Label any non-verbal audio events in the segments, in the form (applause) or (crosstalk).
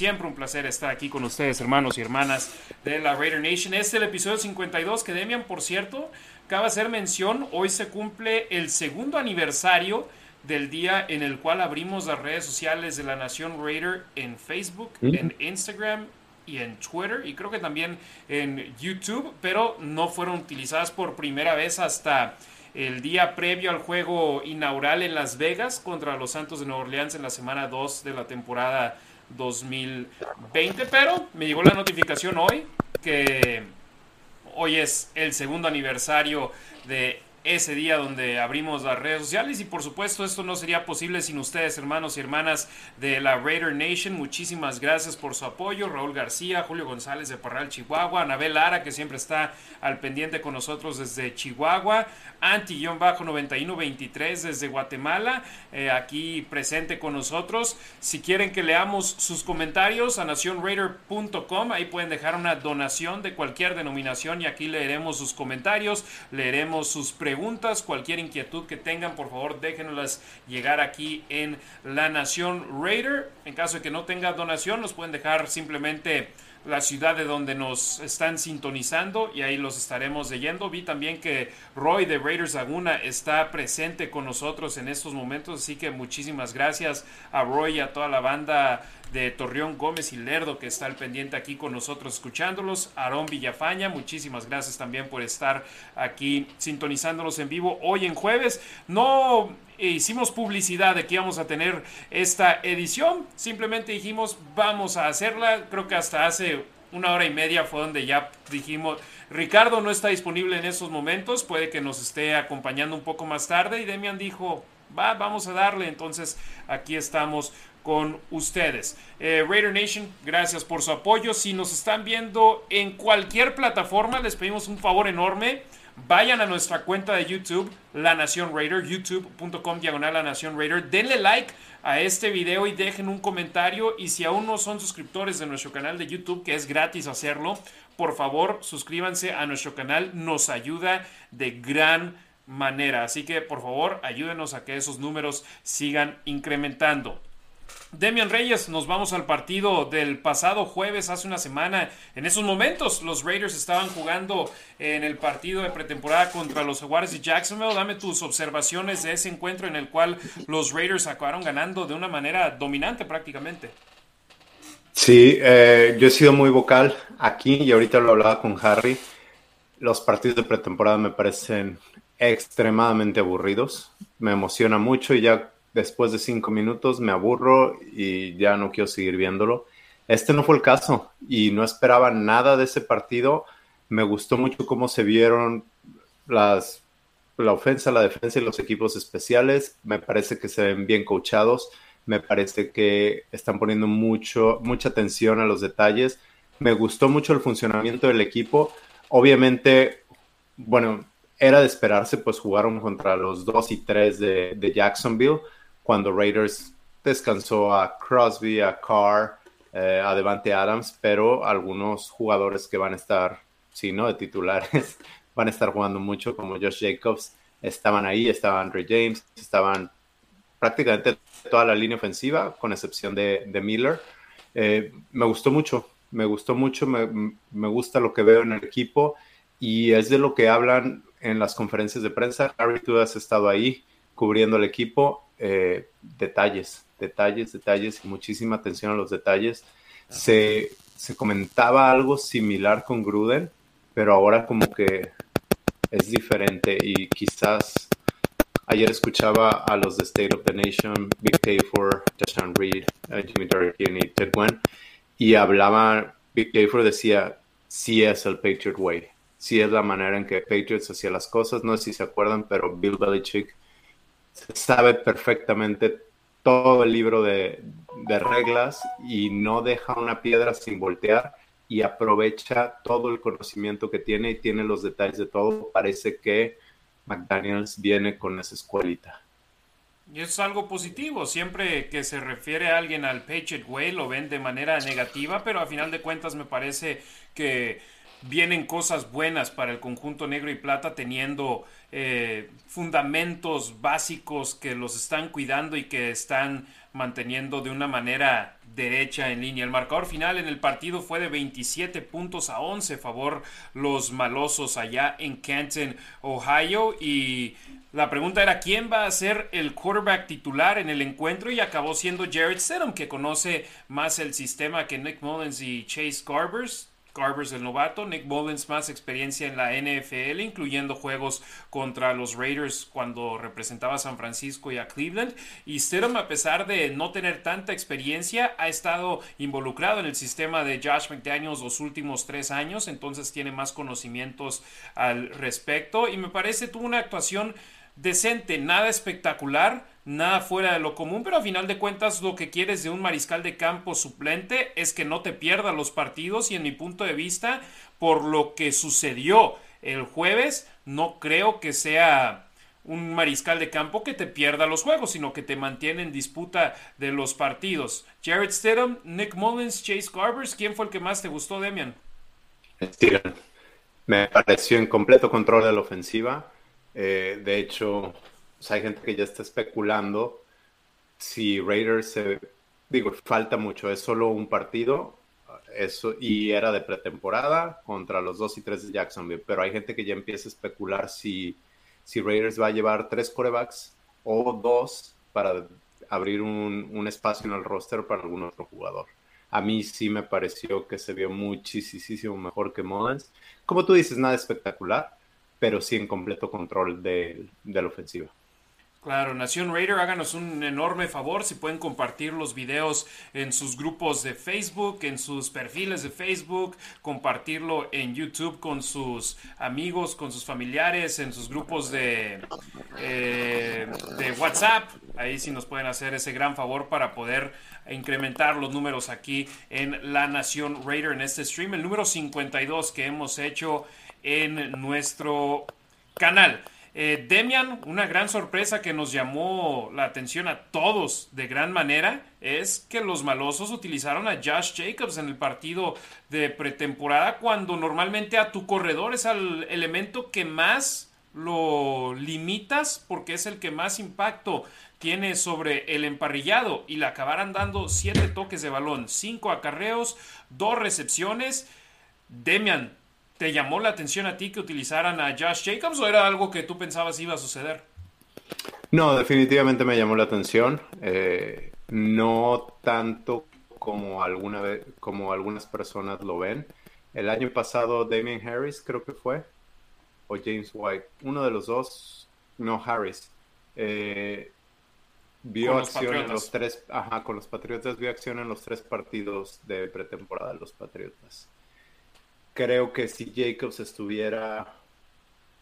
Siempre un placer estar aquí con ustedes, hermanos y hermanas de la Raider Nation. Este es el episodio 52 que Demian, por cierto, acaba de hacer mención. Hoy se cumple el segundo aniversario del día en el cual abrimos las redes sociales de la Nación Raider en Facebook, en Instagram y en Twitter y creo que también en YouTube, pero no fueron utilizadas por primera vez hasta el día previo al juego inaugural en Las Vegas contra los Santos de Nueva Orleans en la semana 2 de la temporada 2020, pero me llegó la notificación hoy que hoy es el segundo aniversario de ese día donde abrimos las redes sociales y por supuesto esto no sería posible sin ustedes hermanos y hermanas de la Raider Nation. Muchísimas gracias por su apoyo. Raúl García, Julio González de Parral, Chihuahua, Anabel Lara que siempre está al pendiente con nosotros desde Chihuahua, Anti-9123 desde Guatemala, eh, aquí presente con nosotros. Si quieren que leamos sus comentarios a nacionraider.com, ahí pueden dejar una donación de cualquier denominación y aquí leeremos sus comentarios, leeremos sus preguntas preguntas, cualquier inquietud que tengan, por favor déjenlas llegar aquí en La Nación Raider. En caso de que no tenga donación, nos pueden dejar simplemente la ciudad de donde nos están sintonizando y ahí los estaremos leyendo. Vi también que Roy de Raiders Laguna está presente con nosotros en estos momentos, así que muchísimas gracias a Roy y a toda la banda de Torreón Gómez y Lerdo que está al pendiente aquí con nosotros escuchándolos. Aarón Villafaña, muchísimas gracias también por estar aquí sintonizándonos en vivo hoy en jueves. No hicimos publicidad de que íbamos a tener esta edición, simplemente dijimos vamos a hacerla. Creo que hasta hace una hora y media fue donde ya dijimos, Ricardo no está disponible en estos momentos, puede que nos esté acompañando un poco más tarde y Demian dijo, va, vamos a darle, entonces aquí estamos con ustedes. Eh, Raider Nation, gracias por su apoyo. Si nos están viendo en cualquier plataforma, les pedimos un favor enorme. Vayan a nuestra cuenta de YouTube, La Nación Raider, youtube.com diagonal La Nación Raider. Denle like a este video y dejen un comentario. Y si aún no son suscriptores de nuestro canal de YouTube, que es gratis hacerlo, por favor suscríbanse a nuestro canal. Nos ayuda de gran manera. Así que por favor ayúdenos a que esos números sigan incrementando. Demian Reyes, nos vamos al partido del pasado jueves, hace una semana. En esos momentos, los Raiders estaban jugando en el partido de pretemporada contra los Jaguares de Jacksonville. Dame tus observaciones de ese encuentro en el cual los Raiders acabaron ganando de una manera dominante prácticamente. Sí, eh, yo he sido muy vocal aquí y ahorita lo hablaba con Harry. Los partidos de pretemporada me parecen extremadamente aburridos. Me emociona mucho y ya después de cinco minutos me aburro y ya no quiero seguir viéndolo. Este no fue el caso y no esperaba nada de ese partido. Me gustó mucho cómo se vieron las, la ofensa, la defensa y los equipos especiales. Me parece que se ven bien coachados. Me parece que están poniendo mucho, mucha atención a los detalles. Me gustó mucho el funcionamiento del equipo. Obviamente, bueno, era de esperarse, pues jugaron contra los 2 y 3 de, de Jacksonville cuando Raiders descansó a Crosby, a Carr, eh, a Devante Adams, pero algunos jugadores que van a estar, sí, ¿no? De titulares, (laughs) van a estar jugando mucho, como Josh Jacobs, estaban ahí, estaba Andre James, estaban prácticamente toda la línea ofensiva, con excepción de, Miller. Eh, me gustó mucho, me gustó mucho, me, me, gusta lo que veo en el equipo y es de lo que hablan en las conferencias de prensa. Harry, tú has estado ahí cubriendo el equipo eh, detalles, detalles, detalles y muchísima atención a los detalles. Se, comentaba algo similar con Gruden, pero ahora como que es diferente y quizás ayer escuchaba a los de State of the Nation, Big Tayfor, Jashan Reed, uh, Jimmy Durkin y Ted Gwen, y hablaba, Big Tayfor decía, sí es el Patriot Way, sí es la manera en que Patriots hacía las cosas, no sé si se acuerdan, pero Bill Belichick sabe perfectamente todo el libro de, reglas y no deja una piedra sin voltear y aprovecha todo el conocimiento que tiene y tiene los detalles de todo. Parece que McDaniels viene con esa escuelita. Y es algo positivo, siempre que se refiere a alguien al Patriot Way lo ven de manera negativa, pero a final de cuentas me parece que vienen cosas buenas para el conjunto negro y plata teniendo eh, fundamentos básicos que los están cuidando y que están manteniendo de una manera derecha en línea. El marcador final en el partido fue de 27 puntos a 11 favor los malosos allá en Canton, Ohio y la pregunta era quién va a ser el quarterback titular en el encuentro y acabó siendo Jared Stidham que conoce más el sistema que Nick Mullins y Chase Garbers. Garbers el novato, Nick Mullins más experiencia en la NFL, incluyendo juegos contra los Raiders cuando representaba a San Francisco y a Cleveland. Y Stidham, a pesar de no tener tanta experiencia, ha estado involucrado en el sistema de Josh McDaniels los últimos tres años, entonces tiene más conocimientos al respecto. Y me parece tuvo una actuación decente, nada espectacular, nada fuera de lo común, pero a final de cuentas lo que quieres de un mariscal de campo suplente es que no te pierda los partidos y en mi punto de vista, por lo que sucedió el jueves, no creo que sea un mariscal de campo que te pierda los juegos, sino que te mantiene en disputa de los partidos. Jared Stidham, Nick Mullins, Chase Garbers, ¿quién fue el que más te gustó, Demian? Me pareció en completo control de la ofensiva eh, de hecho, hay gente que ya está especulando si Raiders se... Digo, falta mucho, es solo un partido eso, y era de pretemporada contra los dos y tres de Jacksonville, pero hay gente que ya empieza a especular si, si Raiders va a llevar tres corebacks o dos para abrir un, un espacio en el roster para algún otro jugador. A mí sí me pareció que se vio muchísimo mejor que Mullins. Como tú dices, nada espectacular, pero sí en completo control de, la ofensiva. Claro, Nación Raider, háganos un enorme favor si pueden compartir los videos en sus grupos de Facebook, en sus perfiles de Facebook, compartirlo en YouTube con sus amigos, con sus familiares, en sus grupos de, eh, de WhatsApp. Ahí sí nos pueden hacer ese gran favor para poder incrementar los números aquí en La Nación Raider en este stream. El número 52 que hemos hecho en nuestro canal. Eh, Demian, una gran sorpresa que nos llamó la atención a todos de gran manera es que los malosos utilizaron a Josh Jacobs en el partido de pretemporada cuando normalmente a tu corredor es el elemento que más lo limitas porque es el que más impacto tiene sobre el emparrillado y le acabaran dando siete toques de balón, cinco acarreos, dos recepciones. Demian, ¿Te llamó la atención a ti que utilizaran a Josh Jacobs o era algo que tú pensabas iba a suceder? No, definitivamente me llamó la atención. Eh, no tanto como, alguna vez, como algunas personas lo ven. El año pasado Damien Harris creo que fue, o James White, uno de los dos, no Harris, eh, vio acción en los tres, ajá, con los Patriotas vio acción en los tres partidos de pretemporada de los Patriotas creo que si Jacobs estuviera,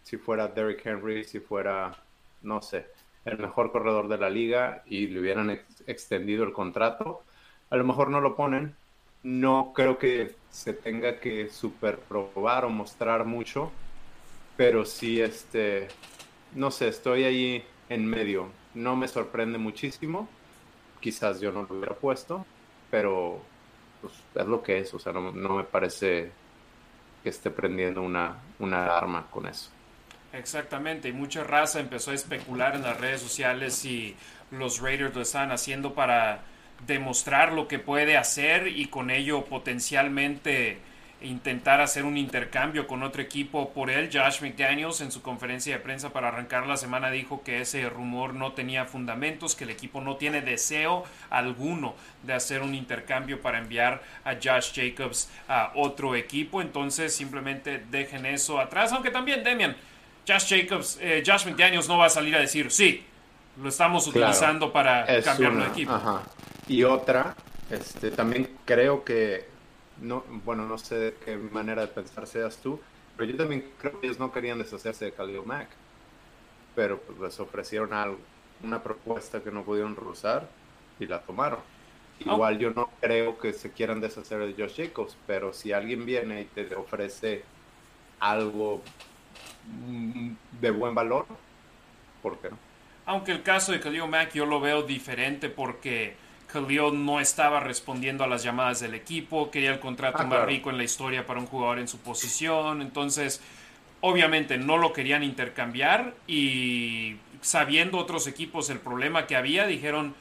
si fuera Derrick Henry, si fuera, no sé, el mejor corredor de la liga y le hubieran extendido el contrato, a lo mejor no lo ponen. No creo que se tenga que superprobar o mostrar mucho, pero sí, este, no sé, estoy ahí en medio. No me sorprende muchísimo. Quizás yo no lo hubiera puesto, pero pues, es lo que es. O sea, no me parece esté prendiendo una, una con eso. Exactamente, y mucha raza empezó a especular en las redes sociales si los Raiders lo están haciendo para demostrar lo que puede hacer y con ello potencialmente intentar hacer un intercambio con otro equipo por él. Josh McDaniels en su conferencia de prensa para arrancar la semana dijo que ese rumor no tenía fundamentos, que el equipo no tiene deseo alguno de hacer un intercambio para enviar a Josh Jacobs a otro equipo. Entonces simplemente dejen eso atrás, aunque también Demian, Josh Jacobs, eh, Josh McDaniels no va a salir a decir, sí, lo estamos utilizando para cambiarlo de equipo. Y otra, este, también creo que no, bueno, no sé de qué manera de pensar seas tú, pero yo también creo que ellos no querían deshacerse de Khalil Mack, pero pues les ofrecieron algo, una propuesta que no pudieron rehusar y la tomaron. Igual yo no creo que se quieran deshacer de Josh Jacobs, pero si alguien viene y te ofrece algo de buen valor, ¿por qué no? Aunque el caso de Khalil Mack yo lo veo diferente porque Khalil no estaba respondiendo a las llamadas del equipo, quería el contrato Ah, más claro. rico en la historia para un jugador en su posición, entonces obviamente no lo querían intercambiar y sabiendo otros equipos el problema que había, dijeron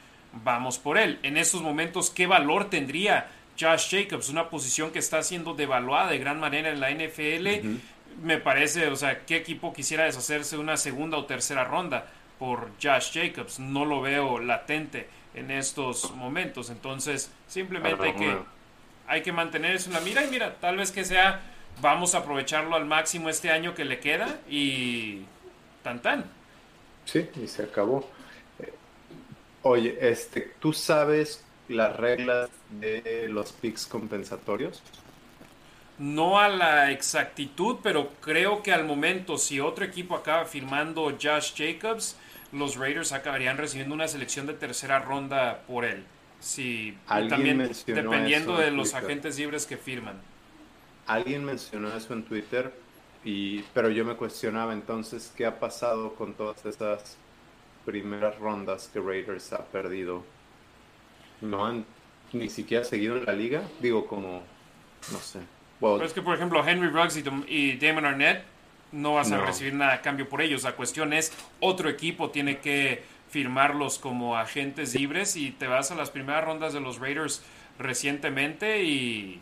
vamos por él. En estos momentos, ¿qué valor tendría Josh Jacobs? Una posición que está siendo devaluada de gran manera en la NFL. Me parece, o sea, ¿qué equipo quisiera deshacerse de una segunda o tercera ronda por Josh Jacobs? No lo veo latente en estos momentos. Entonces, simplemente hay que, hay que mantener eso en la mira y mira, tal vez que sea, vamos a aprovecharlo al máximo este año que le queda y tan tan. Sí, y se acabó. Eh, Oye, este, ¿tú sabes las reglas de los picks compensatorios? No a la exactitud, pero creo que al momento, si otro equipo acaba firmando Josh Jacobs, los Raiders acabarían recibiendo una selección de tercera ronda por él. Alguien también mencionó dependiendo de los Twitter. agentes libres que firman. Alguien mencionó eso en Twitter, y, pero yo me cuestionaba entonces qué ha pasado con todas esas primeras rondas que Raiders ha perdido. No han ni siquiera seguido en la liga, digo como, no sé. Pero es que, por ejemplo, Henry Ruggs y Damon Arnett no vas a recibir nada a cambio por ellos. La cuestión es, otro equipo tiene que firmarlos como agentes libres y te vas a las primeras rondas de los Raiders recientemente y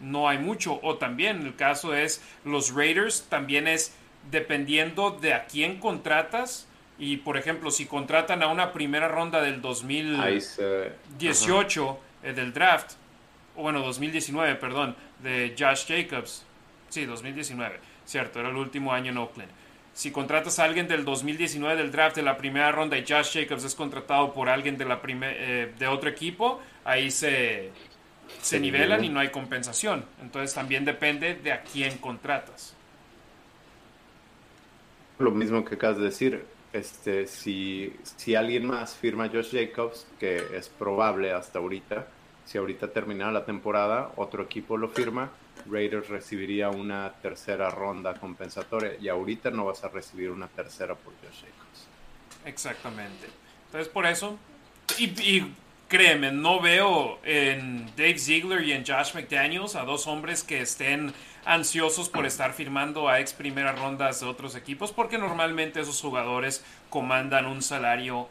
no hay mucho. O también el caso es, los Raiders también es dependiendo de a quién contratas. Y, por ejemplo, si contratan a una primera ronda del 2000... ahí se... 18 eh, del draft, o bueno, 2019, perdón, de Josh Jacobs. Sí, 2019, cierto, era el último año en Oakland. Si contratas a alguien del 2019 del draft de la primera ronda y Josh Jacobs es contratado por alguien de, la eh, de otro equipo, ahí se, se Se nivelan y no hay compensación. Entonces también depende de a quién contratas. Lo mismo que acabas de decir, este, si, si alguien más firma a Josh Jacobs, que es probable hasta ahorita, si ahorita terminara la temporada, otro equipo lo firma, Raiders recibiría una tercera ronda compensatoria y ahorita no vas a recibir una tercera por Josh Jacobs. Exactamente. Entonces, por eso, y, y créeme, no veo en Dave Ziegler y en Josh McDaniels a dos hombres que estén ansiosos por estar firmando a ex primeras rondas de otros equipos, porque normalmente esos jugadores comandan un salario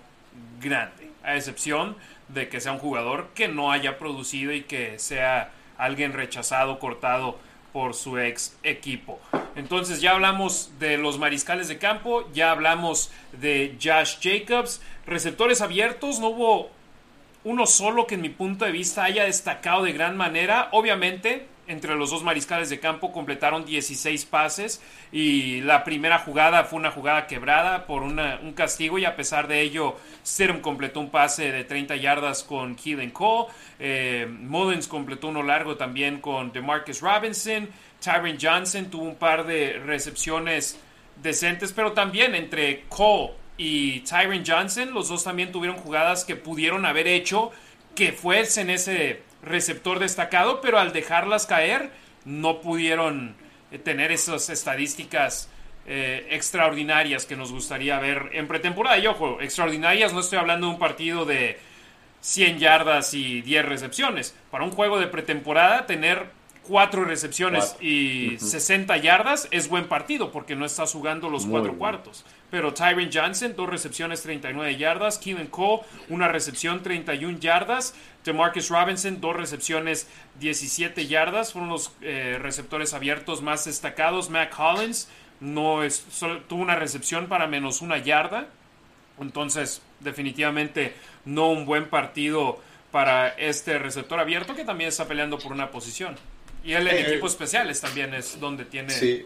grande, a excepción de que sea un jugador que no haya producido y que sea alguien rechazado, cortado por su ex equipo. Entonces ya hablamos de los mariscales de campo, ya hablamos de Josh Jacobs, receptores abiertos, no hubo uno solo que en mi punto de vista haya destacado de gran manera. Obviamente, entre los dos mariscales de campo completaron 16 pases y la primera jugada fue una jugada quebrada por un castigo y a pesar de ello, Stidham completó un pase de 30 yardas con Keelan Cole, eh, Mullins completó uno largo también con DeMarcus Robinson, Tyron Johnson tuvo un par de recepciones decentes, pero también entre Cole y Tyron Johnson, los dos también tuvieron jugadas que pudieron haber hecho que fuesen ese receptor destacado, pero al dejarlas caer no pudieron eh, tener esas estadísticas eh, extraordinarias que nos gustaría ver en pretemporada. Y ojo, extraordinarias, no estoy hablando de un partido de 100 yardas y 10 recepciones. Para un juego de pretemporada, tener 4 recepciones Cuatro. y 60 yardas es buen partido porque no estás jugando los Muy cuatro bien. cuartos. Pero Tyron Johnson, dos recepciones, 39 yardas. Keelan Cole, una recepción, 31 yardas. DeMarcus Robinson, dos recepciones, 17 yardas. Fueron los eh, receptores abiertos más destacados. Matt Collins no es, solo tuvo una recepción para menos una yarda. Entonces, definitivamente no un buen partido para este receptor abierto que también está peleando por una posición. Y él en Eh, equipos especiales también es donde tiene... Sí,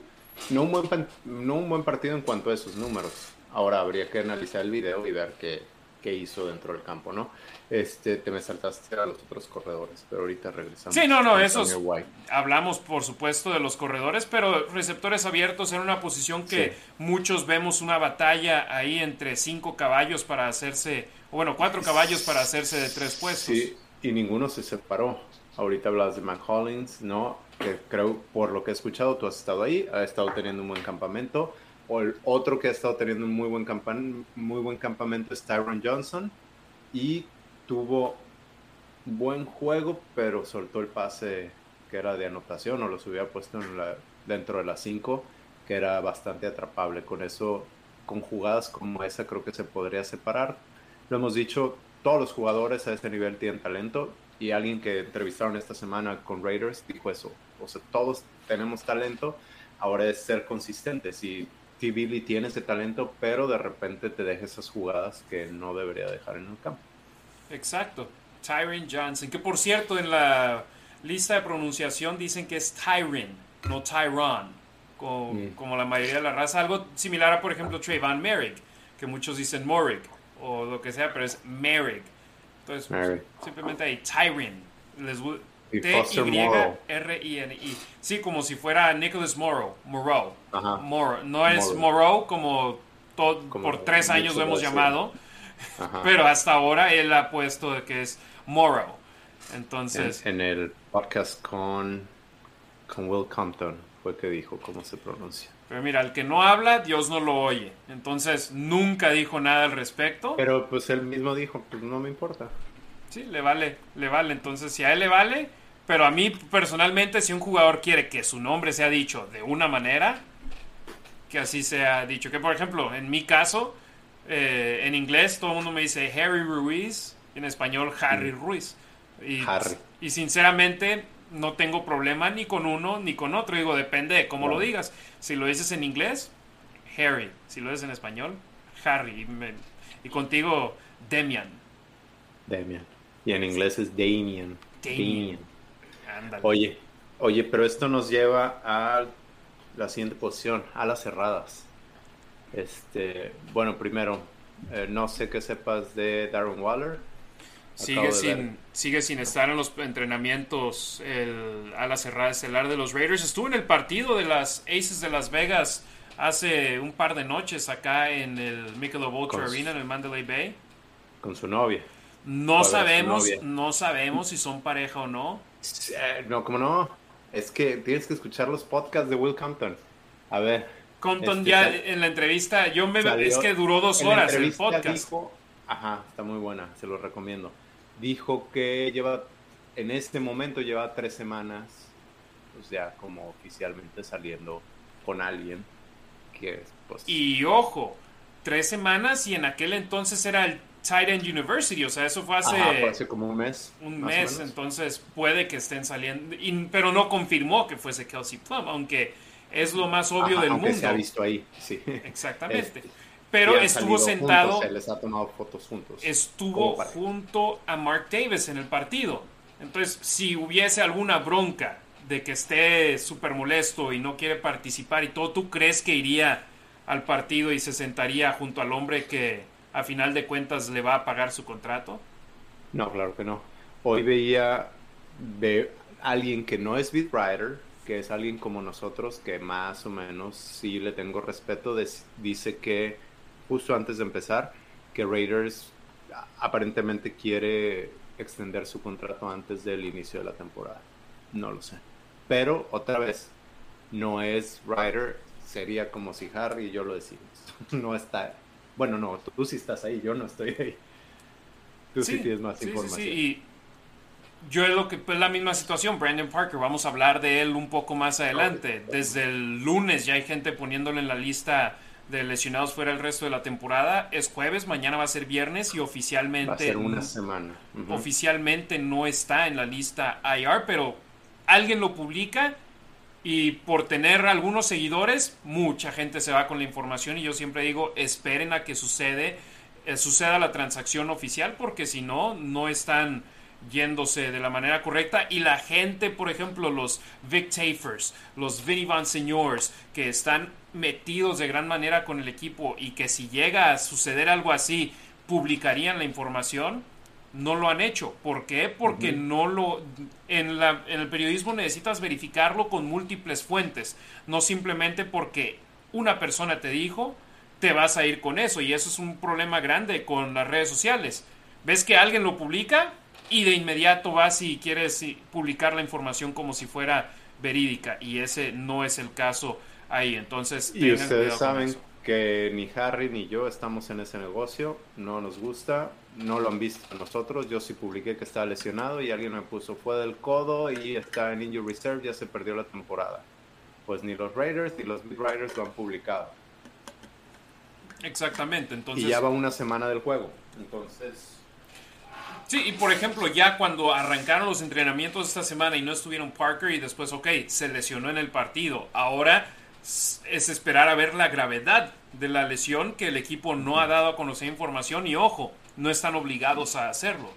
no un, buen, no un buen partido en cuanto a esos números. Ahora habría que analizar el video y ver qué, qué hizo dentro del campo, ¿no? Este, te me saltaste a los otros corredores, pero ahorita regresamos. Sí, no, no, esos- White. Hablamos, por supuesto, de los corredores, pero receptores abiertos en una posición que Sí. muchos vemos una batalla ahí entre cinco caballos para hacerse, o bueno, cuatro caballos para hacerse de tres puestos. Sí, y ninguno se separó. Ahorita hablas de Matt Hollins, ¿no? Que creo, por lo que he escuchado, tú has estado ahí, ha estado teniendo un buen campamento. O el otro que ha estado teniendo un muy buen, campan muy buen campamento es Tyron Johnson. Y tuvo buen juego, pero soltó el pase que era de anotación o los hubiera puesto en la, dentro de las 5, que era bastante atrapable. Con eso, con jugadas como esa, creo que se podría separar. Lo hemos dicho, todos los jugadores a ese nivel tienen talento y alguien que entrevistaron esta semana con Raiders dijo eso. O sea, todos tenemos talento, ahora es ser consistentes y T. Billy tiene ese talento, pero de repente te deja esas jugadas que no debería dejar en el campo. Exacto. Tyron Johnson, que por cierto en la lista de pronunciación dicen que es Tyron, no Tyron, como, mm. como la mayoría de la raza. Algo similar a, por ejemplo, Trayvon Merrick, que muchos dicen Morrick o lo que sea, pero es Merrick. Entonces, simplemente hay Tyron. Les T-Y-R-I-N-I. Sí, como si fuera Nicholas Morrow. Morrow. No es Morrow como, por tres años lo hemos llamado. Pero hasta ahora él ha puesto que es Morrow. Entonces. En, el podcast con, con Will Compton fue que dijo cómo se pronuncia. Pero mira, el que no habla, Dios no lo oye. Entonces nunca dijo nada al respecto. Pero pues él mismo dijo, pues no me importa. Sí, le vale, le vale. Entonces, si a él le vale, pero a mí personalmente, si un jugador quiere que su nombre sea dicho de una manera, que así sea dicho. Que por ejemplo, en mi caso, eh, en inglés todo el mundo me dice Harry Ruiz, en español Harry mm. Ruiz. Y, Harry. y sinceramente no tengo problema ni con uno ni con otro. Digo, depende de cómo lo digas. Si lo dices en inglés, Harry. Si lo dices en español, Harry. Y, contigo, Demian. Demian. Y en inglés es Damien. Damien. Oye, oye, pero esto nos lleva a la siguiente posición, a las cerradas. Este, bueno, primero, eh, no sé qué sepas de Darren Waller. Sigue sin, sigue sin estar en los entrenamientos a la cerrada estelar de los Raiders. Estuvo en el partido de las Aces de Las Vegas hace un par de noches acá en el Michelob Ultra Arena en el Mandalay Bay. Con su novia. No sabemos, no sabemos si son pareja o no. Eh, no, como no. Es que tienes que escuchar los podcasts de Will Compton. A ver. Compton este, ya en la entrevista, yo me es que duró dos horas el podcast. ajá, está muy buena, se lo recomiendo. Dijo que lleva, en este momento lleva tres semanas, pues ya como oficialmente saliendo con alguien que pues, Y ojo, tres semanas y en aquel entonces era el Tight End University, o sea, eso fue hace, hace como un mes. Un mes, entonces puede que estén saliendo, pero no confirmó que fuese Kelsey Plum, aunque es lo más obvio del mundo. se ha visto ahí, sí. Exactamente. Este, pero estuvo sentado. se les ha tomado fotos juntos. Estuvo junto a Mark Davis en el partido. Entonces, si hubiese alguna bronca de que esté súper molesto y no quiere participar y todo, ¿tú crees que iría al partido y se sentaría junto al hombre que a final de cuentas le va a pagar su contrato? No, claro que no. Hoy veía de alguien que no es beat writer, que es alguien como nosotros, que más o menos sí le tengo respeto, dice que justo antes de empezar, que Raiders aparentemente quiere extender su contrato antes del inicio de la temporada. No lo sé. Pero otra vez, no es Ryder, sería como si Harry y yo lo decimos. (laughs) No está bueno, no, tú, sí estás ahí, yo no estoy ahí. Tú sí, tienes más información. Sí, y yo es lo que pues la misma situación, Brandon Parker, vamos a hablar de él un poco más adelante. Desde el lunes ya hay gente poniéndole en la lista de lesionados fuera el resto de la temporada. Es jueves, mañana va a ser viernes y oficialmente. Va a ser una semana. Oficialmente no está en la lista IR, pero alguien lo publica y por tener algunos seguidores, mucha gente se va con la información y yo siempre digo, esperen a que sucede, eh, suceda la transacción oficial porque si no, no están yéndose de la manera correcta y la gente, por ejemplo, los Vic Tafers, los Vinny Van Señors, que están metidos de gran manera con el equipo y que si llega a suceder algo así, publicarían la información, no lo han hecho. ¿Por qué? Porque no lo... En, la, en el periodismo necesitas verificarlo con múltiples fuentes, no simplemente porque una persona te dijo, te vas a ir con eso. Y eso es un problema grande con las redes sociales. Ves que alguien lo publica y de inmediato vas y quieres publicar la información como si fuera verídica. Y ese no es el caso ahí. Entonces, y ustedes saben que ni Harry ni yo estamos en ese negocio, no nos gusta, no lo han visto nosotros, yo sí publiqué que estaba lesionado y alguien me puso fue del codo y está en injury reserve, ya se perdió la temporada. Pues ni los Raiders ni los Big Raiders lo han publicado. Exactamente, entonces... Y ya va una semana del juego, entonces... Sí, y por ejemplo, ya cuando arrancaron los entrenamientos esta semana y no estuvieron Parker y después, ok, se lesionó en el partido. Ahora es esperar a ver la gravedad de la lesión que el equipo no ha dado a conocer información y ojo, no están obligados a hacerlo.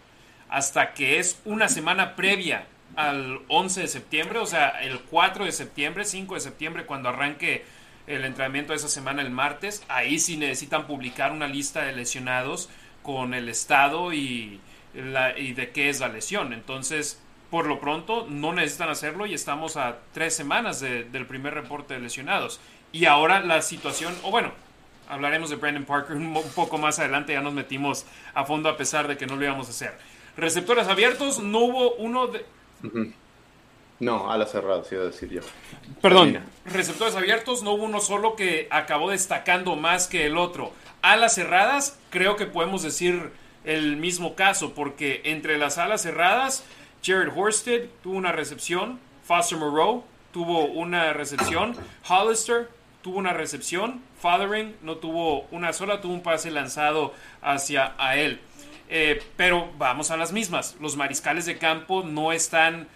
Hasta que es una semana previa al 11 de septiembre, o sea, el 4 de septiembre, 5 de septiembre, cuando arranque el entrenamiento de esa semana el martes, ahí sí necesitan publicar una lista de lesionados con el estado y, y de qué es la lesión. Entonces, por lo pronto, no necesitan hacerlo y estamos a tres semanas del primer reporte de lesionados. Y ahora la situación, o bueno, hablaremos de Brandon Parker un, poco más adelante, ya nos metimos a fondo a pesar de que no lo íbamos a hacer. Receptores abiertos, no hubo uno de... No, a la cerrada, iba a decir yo. Perdón, receptores abiertos, no hubo uno solo que acabó destacando más que el otro. Alas cerradas, creo que podemos decir el mismo caso, porque entre las alas cerradas, Jared Horsted tuvo una recepción, Foster Moreau tuvo una recepción, Hollister tuvo una recepción, Fathering no tuvo una sola, tuvo un pase lanzado hacia a él. Eh, pero vamos a las mismas, los mariscales de campo no están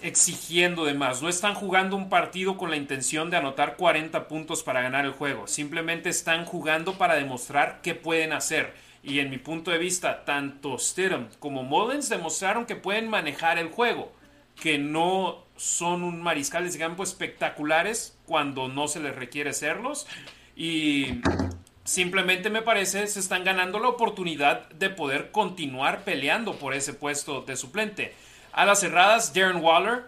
exigiendo de más, no están jugando un partido con la intención de anotar 40 puntos para ganar el juego, simplemente están jugando para demostrar qué pueden hacer. Y en mi punto de vista, tanto Stidham como Mullins demostraron que pueden manejar el juego, que no son un mariscales de campo espectaculares cuando no se les requiere serlos. Y simplemente me parece se están ganando la oportunidad de poder continuar peleando por ese puesto de suplente. A las cerradas, Darren Waller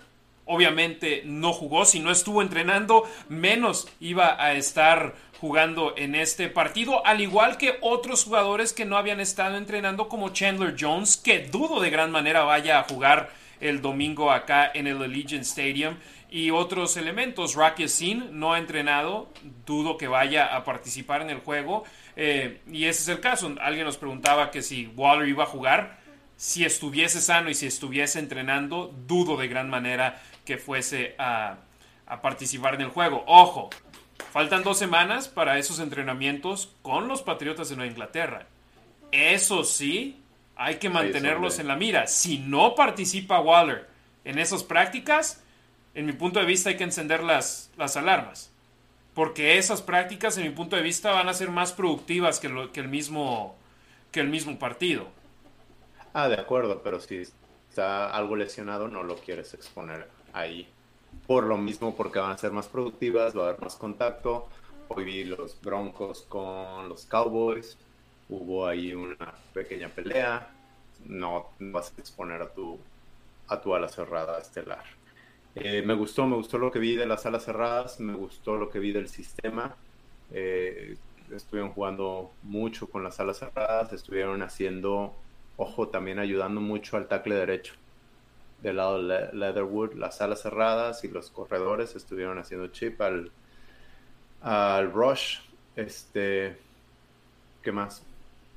obviamente no jugó, si no estuvo entrenando, menos iba a estar jugando en este partido, al igual que otros jugadores que no habían estado entrenando como Chandler Jones, que dudo de gran manera vaya a jugar el domingo acá en el Allegiant Stadium. Y otros elementos, Rocky no ha entrenado, dudo que vaya a participar en el juego. Eh, y ese es el caso. Alguien nos preguntaba que si Waller iba a jugar. Si estuviese sano y si estuviese entrenando, dudo de gran manera que fuese a participar en el juego. Ojo, Faltan dos semanas para esos entrenamientos con los Patriotas de Nueva Inglaterra. Eso sí, hay que mantenerlos en la mira. Si no participa Waller en esas prácticas, en mi punto de vista hay que encender las, las alarmas. Porque esas prácticas, en mi punto de vista, van a ser más productivas que, lo, que, el, mismo, que el mismo partido. Ah, de acuerdo, pero si está algo lesionado, no lo quieres exponer ahí por lo mismo, porque van a ser más productivas, va a haber más contacto. Hoy vi los Broncos con los Cowboys, hubo ahí una pequeña pelea. No vas a exponer a tu, a tu ala cerrada estelar. Eh, me gustó, me gustó lo que vi de las alas cerradas, me gustó lo que vi del sistema. Eh, estuvieron jugando mucho con las alas cerradas, estuvieron haciendo, ojo, también ayudando mucho al tackle derecho del lado de Leatherwood, las alas cerradas y los corredores estuvieron haciendo chip al, al rush. Este, ¿qué más?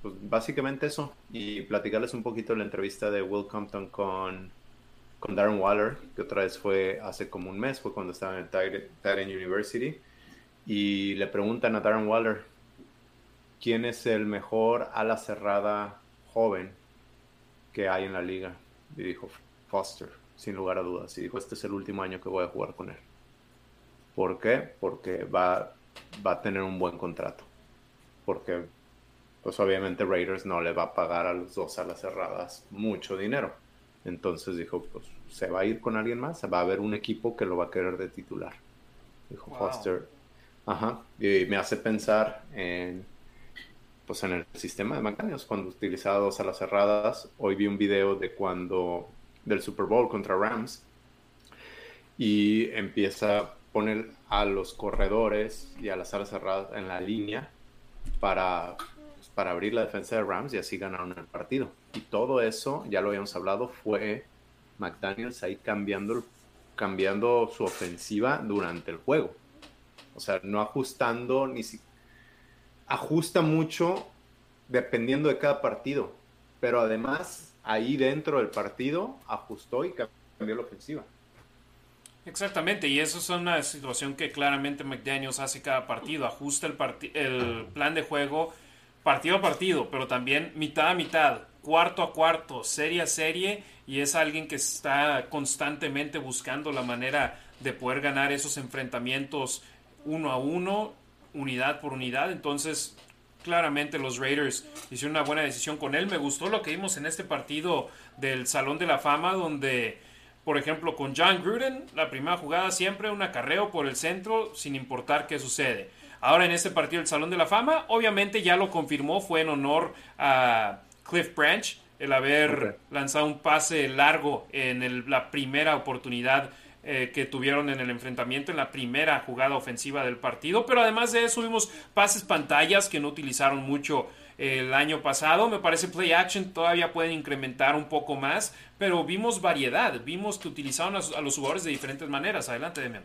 Pues básicamente eso. Y platicarles un poquito la entrevista de Will Compton con, con Darren Waller, que otra vez fue hace como un mes, fue cuando estaba en Titan University. Y le preguntan a Darren Waller, ¿quién es el mejor ala cerrada joven que hay en la liga? Y dijo, Foster, sin lugar a dudas. Y dijo, este es el último año que voy a jugar con él. ¿Por qué? Porque va, va a tener un buen contrato. Porque, pues obviamente Raiders no le va a pagar a los dos alas cerradas mucho dinero. Entonces dijo, pues se va a ir con alguien más, va a haber un equipo que lo va a querer de titular. Dijo Foster. Ajá. Y me hace pensar en pues en el sistema de McDaniels cuando utilizaba dos alas cerradas. Hoy vi un video de cuando del Super Bowl contra Rams y empieza a poner a los corredores y a las alas cerradas en la línea para, para abrir la defensa de Rams y así ganaron el partido. Y todo eso, ya lo habíamos hablado, fue McDaniels ahí cambiando, cambiando su ofensiva durante el juego. O sea, no ajustando ni si, ajusta mucho dependiendo de cada partido, pero además ahí dentro del partido ajustó y cambió la ofensiva. Exactamente, y eso es una situación que claramente McDaniels hace cada partido, ajusta el, el plan de juego partido a partido, pero también mitad a mitad, cuarto a cuarto, serie a serie, y es alguien que está constantemente buscando la manera de poder ganar esos enfrentamientos uno a uno, unidad por unidad. Entonces, claramente los Raiders hicieron una buena decisión con él. Me gustó lo que vimos en este partido del Salón de la Fama, donde, por ejemplo, con John Gruden, la primera jugada siempre un acarreo por el centro, sin importar qué sucede. Ahora en este partido del Salón de la Fama, obviamente ya lo confirmó, fue en honor a Cliff Branch, el haber lanzado un pase largo en la primera oportunidad eh, que tuvieron en el enfrentamiento, en la primera jugada ofensiva del partido. Pero además de eso, vimos pases pantallas que no utilizaron mucho el año pasado. Me parece play action todavía pueden incrementar un poco más, pero vimos variedad, vimos que utilizaron a, los jugadores de diferentes maneras. Adelante, Demian.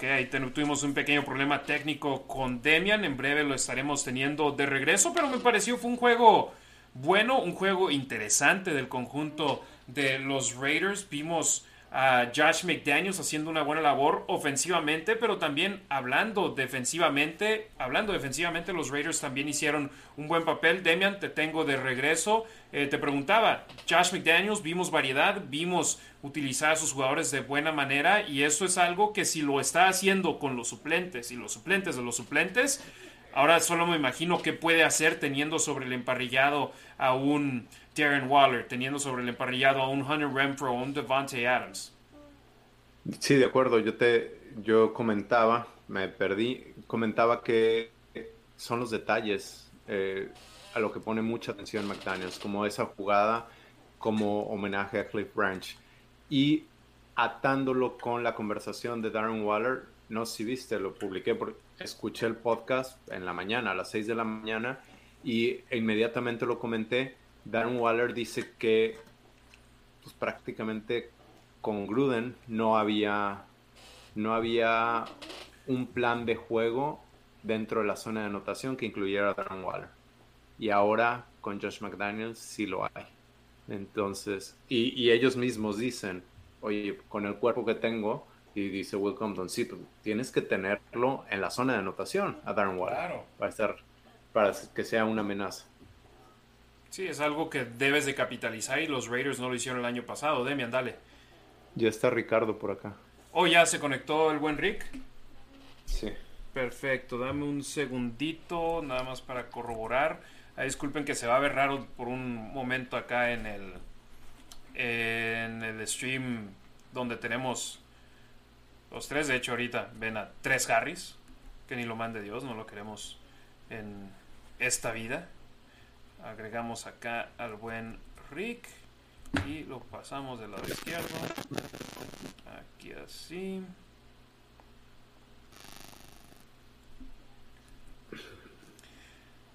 Ok, ahí tuvimos un pequeño problema técnico con Demian. En breve lo estaremos teniendo de regreso, pero me pareció fue un juego bueno, un juego interesante del conjunto de los Raiders. Vimos a Josh McDaniels haciendo una buena labor ofensivamente, pero también hablando defensivamente. Hablando defensivamente, los Raiders también hicieron un buen papel. Demian, te tengo de regreso. Eh, te preguntaba, Josh McDaniels, vimos variedad, vimos utilizar a sus jugadores de buena manera y eso es algo que si lo está haciendo con los suplentes y los suplentes de los suplentes, ahora solo me imagino qué puede hacer teniendo sobre el emparrillado a un Darren Waller, teniendo sobre el emparrillado a un Hunter Renfro o un Devante Adams. Sí, de acuerdo. Yo te, yo comentaba, me perdí, comentaba que son los detalles eh, a lo que pone mucha atención McDaniels, como esa jugada como homenaje a Cliff Branch y atándolo con la conversación de Darren Waller. No sé si viste, lo publiqué porque escuché el podcast en la mañana, a las 6 de la mañana, y inmediatamente lo comenté Darren Waller dice que pues, prácticamente con Gruden no había, no había un plan de juego dentro de la zona de anotación que incluyera a Darren Waller. Y ahora con Josh McDaniels sí lo hay. Entonces, y, ellos mismos dicen, oye, con el cuerpo que tengo, y dice Will Compton, sí, pues, tienes que tenerlo en la zona de anotación a Darren Waller para, estar, para que sea una amenaza. Sí, es algo que debes de capitalizar y los Raiders no lo hicieron el año pasado. Demian, dale. Ya está Ricardo por acá. ¿Oh, ya se conectó el buen Rick? Sí. Perfecto, dame un segundito nada más para corroborar. Ah, disculpen que se va a ver raro por un momento acá en el, en el stream donde tenemos los tres. De hecho, ahorita ven a tres Harrys, que ni lo mande Dios, no lo queremos en esta vida agregamos acá al buen Rick y lo pasamos del lado izquierdo aquí así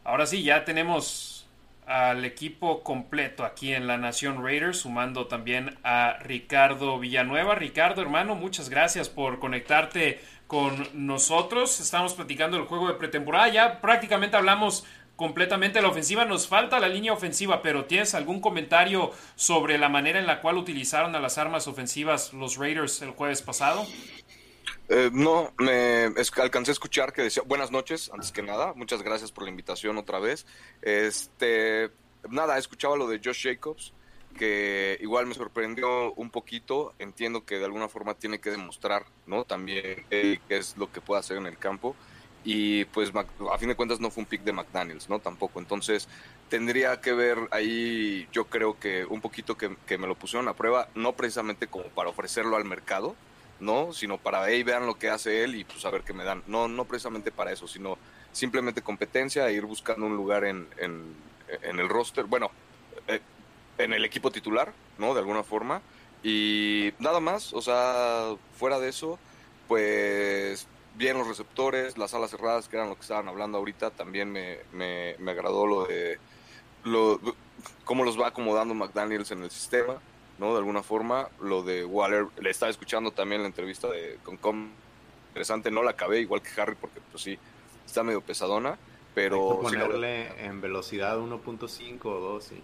ahora sí ya tenemos al equipo completo aquí en la Nación Raiders, sumando también a Ricardo Villanueva. Ricardo, hermano, muchas gracias por conectarte con nosotros. Estamos platicando el juego de pretemporada. Ya prácticamente hablamos completamente la ofensiva. Nos falta la línea ofensiva, pero ¿tienes algún comentario sobre la manera en la cual utilizaron a las armas ofensivas los Raiders el jueves pasado? Eh, no, me alcancé a escuchar que decía buenas noches, antes que nada. Muchas gracias por la invitación otra vez. Este, nada, escuchaba lo de Josh Jacobs, que igual me sorprendió un poquito. Entiendo que de alguna forma tiene que demostrar, ¿no? También qué es lo que puede hacer en el campo y pues a fin de cuentas no fue un pick de McDaniels, ¿no? Tampoco. Entonces tendría que ver ahí, yo creo que un poquito que, me lo pusieron a prueba, no precisamente como para ofrecerlo al mercado, ¿no? Sino para, hey, vean lo que hace él y pues a ver qué me dan. No, no precisamente para eso, sino simplemente competencia e ir buscando un lugar en, en, el roster, bueno, eh, en el equipo titular, ¿no? De alguna forma. Y nada más, o sea, fuera de eso, pues bien los receptores, las alas cerradas, que eran lo que estaban hablando ahorita, también me, me, agradó lo de... Lo, cómo los va acomodando McDaniels en el sistema, ¿no? De alguna forma, lo de Waller, le estaba escuchando también la entrevista de con Com, interesante, no la acabé igual que Harry porque pues sí, está medio pesadona, pero... ponerle en velocidad 1.5 o 2, sí.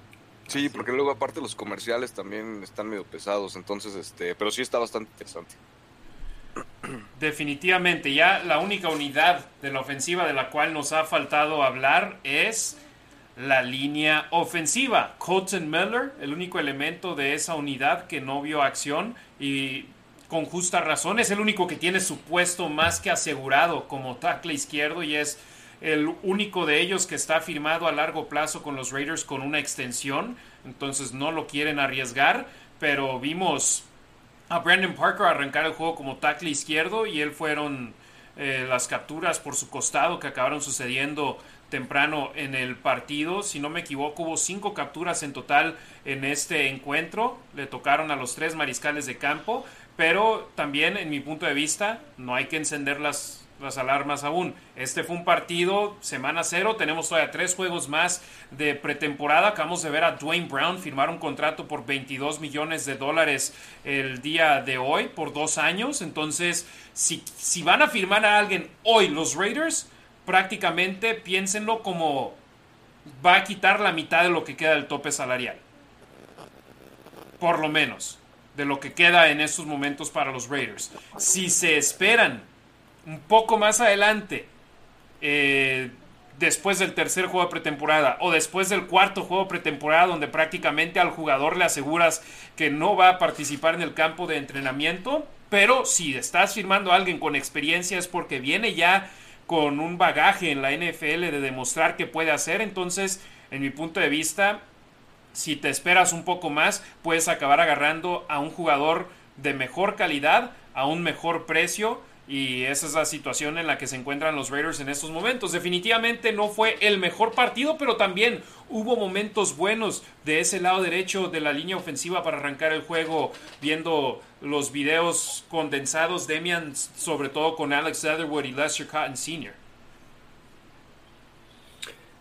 Sí, porque luego aparte los comerciales también están medio pesados, entonces, este, pero sí está bastante interesante. Definitivamente, ya la única unidad de la ofensiva de la cual nos ha faltado hablar es la línea ofensiva. Colton Miller, el único elemento de esa unidad que no vio acción y con justa razón, es el único que tiene su puesto más que asegurado como tackle izquierdo y es el único de ellos que está firmado a largo plazo con los Raiders con una extensión, entonces no lo quieren arriesgar, pero vimos a Brandon Parker arrancar el juego como tackle izquierdo y él fueron eh, las capturas por su costado que acabaron sucediendo temprano en el partido. Si no me equivoco, hubo cinco capturas en total en este encuentro. Le tocaron a los tres mariscales de campo, pero también en mi punto de vista no hay que encender las las alarmas aún. Este fue un partido semana cero, tenemos todavía tres juegos más de pretemporada. Acabamos de ver a Dwayne Brown firmar un contrato por 22 millones de dólares el día de hoy, por dos años. Entonces, si, si van a firmar a alguien hoy los Raiders, prácticamente piénsenlo como va a quitar la mitad de lo que queda del tope salarial. Por lo menos, de lo que queda en estos momentos para los Raiders. Si se esperan un poco más adelante, eh, después del tercer juego de pretemporada o después del cuarto juego de pretemporada, donde prácticamente al jugador le aseguras que no va a participar en el campo de entrenamiento, pero si estás firmando a alguien con experiencia es porque viene ya con un bagaje en la NFL de demostrar que puede hacer, entonces, en mi punto de vista, si te esperas un poco más, puedes acabar agarrando a un jugador de mejor calidad, a un mejor precio, y esa es la situación en la que se encuentran los Raiders en estos momentos. Definitivamente no fue el mejor partido, pero también hubo momentos buenos de ese lado derecho de la línea ofensiva para arrancar el juego, viendo los videos condensados, Demian, sobre todo con Alex Leatherwood y Lester Cotton Sr.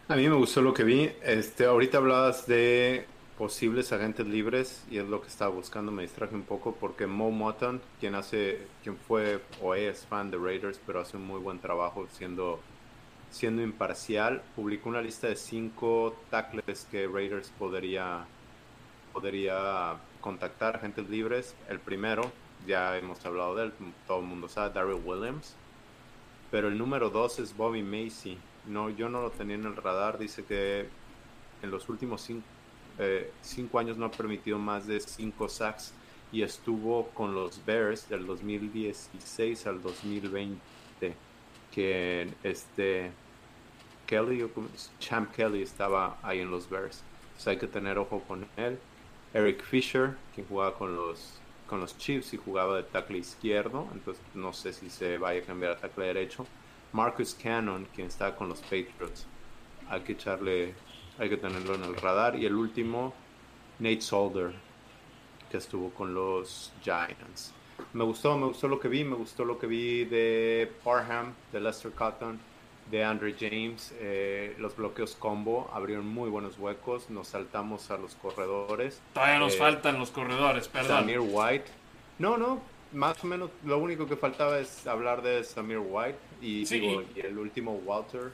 A mí me gustó lo que vi. Este, ahorita hablabas de posibles agentes libres y es lo que estaba buscando. Me distraje un poco porque Mo Mutton, quien hace, quien fue o es fan de Raiders, pero hace un muy buen trabajo siendo, siendo imparcial, publicó una lista de cinco tackles que Raiders podría, podría contactar, agentes libres. El primero, ya hemos hablado de él, todo el mundo sabe, Daryl Williams. Pero el número dos es Bobby Macy. No, yo no lo tenía en el radar. Dice que en los últimos cinco eh, cinco años no ha permitido más de cinco sacks y estuvo con los Bears del 2016 al 2020 que este Champ Kelly estaba ahí en los Bears. Hay que tener ojo con él. Eric Fisher quien jugaba con los con los Chiefs y jugaba de tackle izquierdo entonces no sé si se vaya a cambiar a tackle derecho. Marcus Cannon quien está con los Patriots. Hay que echarle hay que tenerlo en el radar. Y el último, Nate Solder, que estuvo con los Giants. Me gustó, me gustó lo que vi, me gustó lo que vi de Parham, de Lester Cotton, de Andre James. Eh, los bloqueos combo abrieron muy buenos huecos, nos saltamos a los corredores. Todavía nos eh, faltan los corredores, perdón. Samir White. No, no, más o menos lo único que faltaba es hablar de Samir White y, y el último Walter.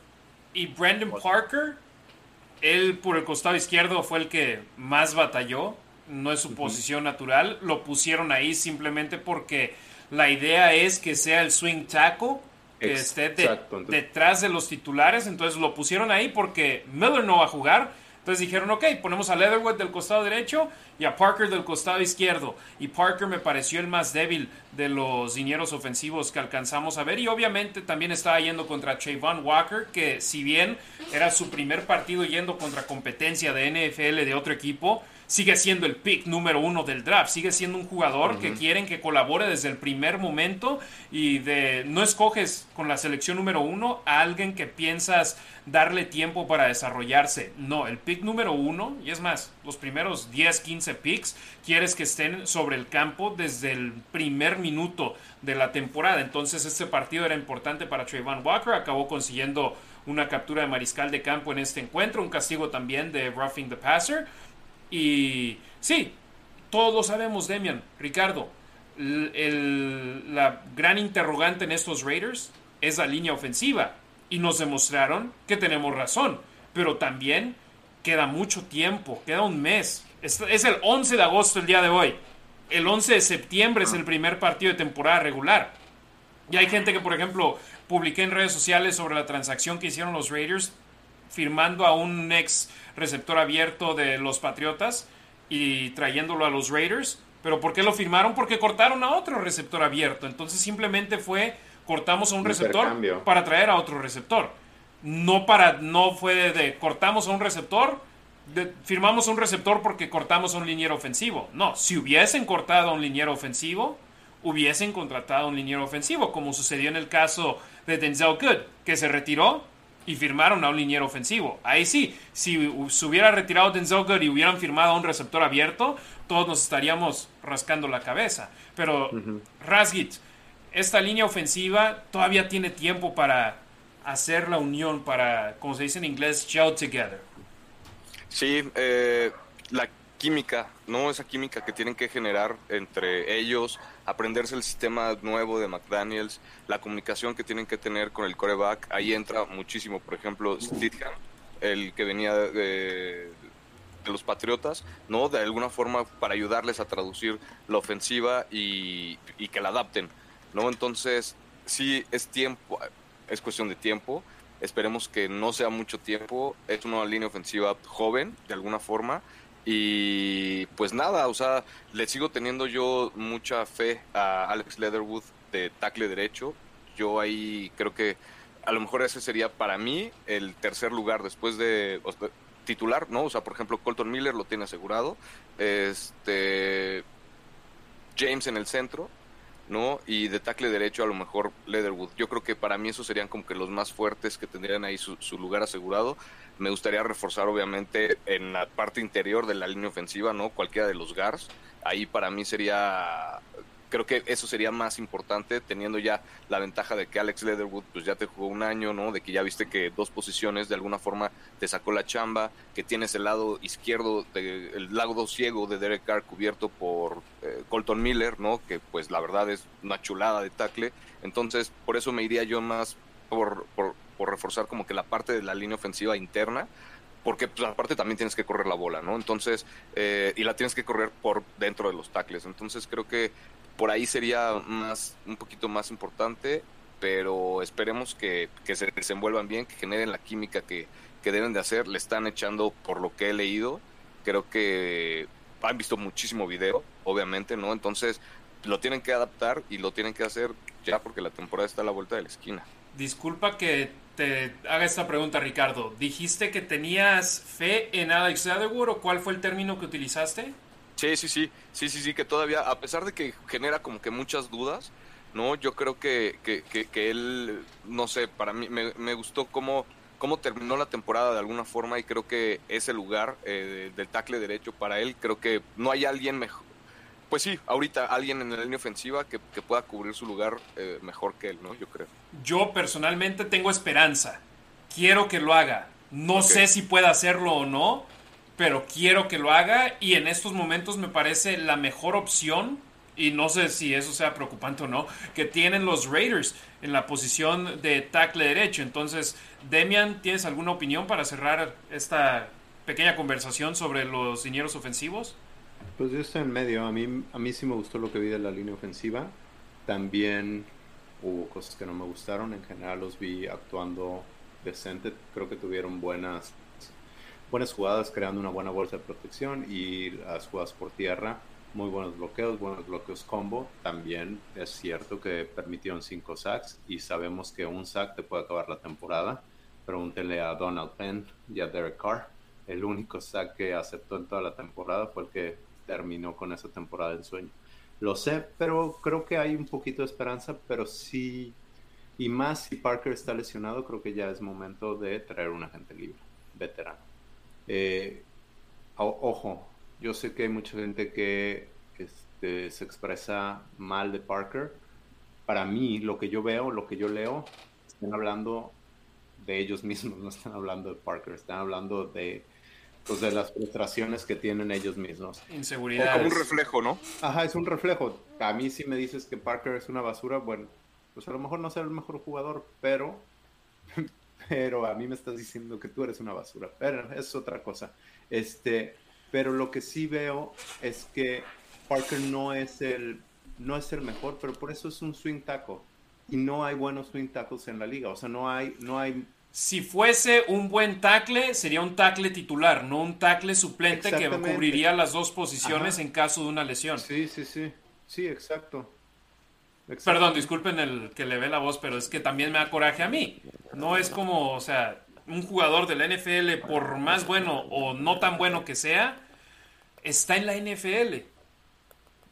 Y Brandon Parker, él por el costado izquierdo fue el que más batalló, no es su posición natural, lo pusieron ahí simplemente porque la idea es que sea el swing tackle que esté detrás de los titulares, entonces lo pusieron ahí porque Miller no va a jugar, entonces dijeron, ok, ponemos a Leatherwood del costado derecho y a Parker del costado izquierdo. Y Parker me pareció el más débil de los dineros ofensivos que alcanzamos a ver. Y obviamente también estaba yendo contra Trayvon Walker, que si bien era su primer partido yendo contra competencia de NFL de otro equipo, sigue siendo el pick número uno del draft, sigue siendo un jugador que quieren que colabore desde el primer momento y de no escoges con la selección número uno a alguien que piensas darle tiempo para desarrollarse. No, el pick número uno, y es más, los primeros 10, 15 picks, quieres que estén sobre el campo desde el primer minuto de la temporada. Entonces este partido era importante para Trayvon Walker, acabó consiguiendo una captura de mariscal de campo en este encuentro, un castigo también de roughing the passer Y sí, todos sabemos, Demian, Ricardo, la gran interrogante en estos Raiders es la línea ofensiva. Y nos demostraron que tenemos razón. Pero también queda mucho tiempo, queda un mes. Es, es el 11 de agosto el día de hoy. El 11 de septiembre es el primer partido de temporada regular. Y hay gente que, por ejemplo, publiqué en redes sociales sobre la transacción que hicieron los Raiders firmando a un ex receptor abierto de los Patriotas y trayéndolo a los Raiders. Pero ¿por qué lo firmaron? Porque cortaron a otro receptor abierto. Entonces simplemente fue cortamos a un receptor para traer a otro receptor. No para no fue de, cortamos a un receptor, firmamos a un receptor porque cortamos a un liniero ofensivo. No, si hubiesen cortado a un liniero ofensivo, hubiesen contratado a un liniero ofensivo, como sucedió en el caso de Denzel Good, que se retiró y firmaron a un liniero ofensivo. Ahí sí, si se hubiera retirado Denzel Good y hubieran firmado a un receptor abierto, todos nos estaríamos rascando la cabeza. Pero Rasgit, esta línea ofensiva todavía tiene tiempo para hacer la unión, para, como se dice en inglés, gel together. Sí, eh, la química, ¿no? Esa química que tienen que generar entre ellos, aprenderse el sistema nuevo de McDaniels, la comunicación que tienen que tener con el coreback, ahí entra muchísimo, por ejemplo, Stidham, el que venía de, los Patriotas, ¿no? De alguna forma para ayudarles a traducir la ofensiva y, y que la adapten, ¿no? Entonces, sí, es tiempo, es cuestión de tiempo, esperemos que no sea mucho tiempo, es una línea ofensiva joven, de alguna forma, y pues nada, o sea, le sigo teniendo yo mucha fe a Alex Leatherwood de tackle derecho. Yo ahí creo que a lo mejor ese sería para mí el tercer lugar después de titular, ¿no? O sea, por ejemplo, Colton Miller lo tiene asegurado. Este James en el centro, ¿no? Y de tackle derecho a lo mejor Leatherwood. Yo creo que para mí esos serían como que los más fuertes que tendrían ahí su, su lugar asegurado. Me gustaría reforzar obviamente en la parte interior de la línea ofensiva, ¿no? Cualquiera de los guards. Ahí para mí sería creo que eso sería más importante teniendo ya la ventaja de que Alex Leatherwood pues ya te jugó un año, ¿no? De que ya viste que dos posiciones de alguna forma te sacó la chamba, que tienes el lado izquierdo, de, el lado ciego de Derek Carr cubierto por eh, Colton Miller, ¿no? Que pues la verdad es una chulada de tackle. Entonces, por eso me iría yo más por, por reforzar como que la parte de la línea ofensiva interna, porque pues, aparte también tienes que correr la bola, ¿no? Entonces, eh, y la tienes que correr por dentro de los tackles. Entonces creo que por ahí sería más, un poquito más importante, pero esperemos que, que se desenvuelvan bien, que generen la química que, que deben de hacer. Le están echando, por lo que he leído, creo que han visto muchísimo video, obviamente, ¿no? Entonces lo tienen que adaptar y lo tienen que hacer ya porque la temporada está a la vuelta de la esquina. Disculpa que te haga esta pregunta, Ricardo. ¿Dijiste que tenías fe en Alex Leatherwood o cuál fue el término que utilizaste? Sí, sí, sí, sí, sí, sí, que todavía, a pesar de que genera como que muchas dudas, ¿no? Yo creo que, que, que, él, no sé, para mí me, me, gustó cómo, cómo terminó la temporada de alguna forma y creo que ese lugar eh, del tackle derecho para él, creo que no hay alguien mejor, pues sí, ahorita alguien en la línea ofensiva que, que pueda cubrir su lugar eh, mejor que él, ¿no? Yo creo. Yo personalmente tengo esperanza. Quiero que lo haga. No okay. sé si pueda hacerlo o no, pero quiero que lo haga y en estos momentos me parece la mejor opción y no sé si eso sea preocupante o no, que tienen los Raiders en la posición de tackle derecho. Entonces, Demian, ¿tienes alguna opinión para cerrar esta pequeña conversación sobre los dineros ofensivos? Pues yo estoy en medio. A mí, a mí sí me gustó lo que vi de la línea ofensiva. También hubo cosas que no me gustaron. En general los vi actuando decente. Creo que tuvieron buenas, buenas jugadas, creando una buena bolsa de protección y las jugadas por tierra. Muy buenos bloqueos, buenos bloqueos combo. También es cierto que permitieron cinco sacks y sabemos que un sack te puede acabar la temporada. Pregúntenle a Donald Penn y a Derek Carr. El único sack que aceptó en toda la temporada fue el que terminó con esa temporada en sueño. Lo sé, pero creo que hay un poquito de esperanza, pero sí, y más si Parker está lesionado, creo que ya es momento de traer un agente libre, veterano. Eh, ojo, yo sé que hay mucha gente que este, se expresa mal de Parker. Para mí, lo que yo veo, lo que yo leo, están hablando de ellos mismos, (laughs) no están hablando de Parker, están hablando de pues, de las frustraciones que tienen ellos mismos. Inseguridad. Como un reflejo, ¿no? Ajá, es un reflejo. A mí si me dices que Parker es una basura, bueno, pues a lo mejor no será el mejor jugador, pero, (laughs) pero a mí me estás diciendo que tú eres una basura. Pero es otra cosa. Este, pero lo que sí veo es que Parker no es el, no es el mejor, pero por eso es un swing tackle. Y no hay buenos swing tackles en la liga. O sea, no hay, no hay si fuese un buen tackle, sería un tackle titular, no un tackle suplente que cubriría las dos posiciones en caso de una lesión. Sí, sí, sí. Sí, exacto. Perdón, disculpen el que le ve la voz, pero es que también me da coraje a mí. No es como, o sea, un jugador del NFL, por más bueno o no tan bueno que sea, está en la NFL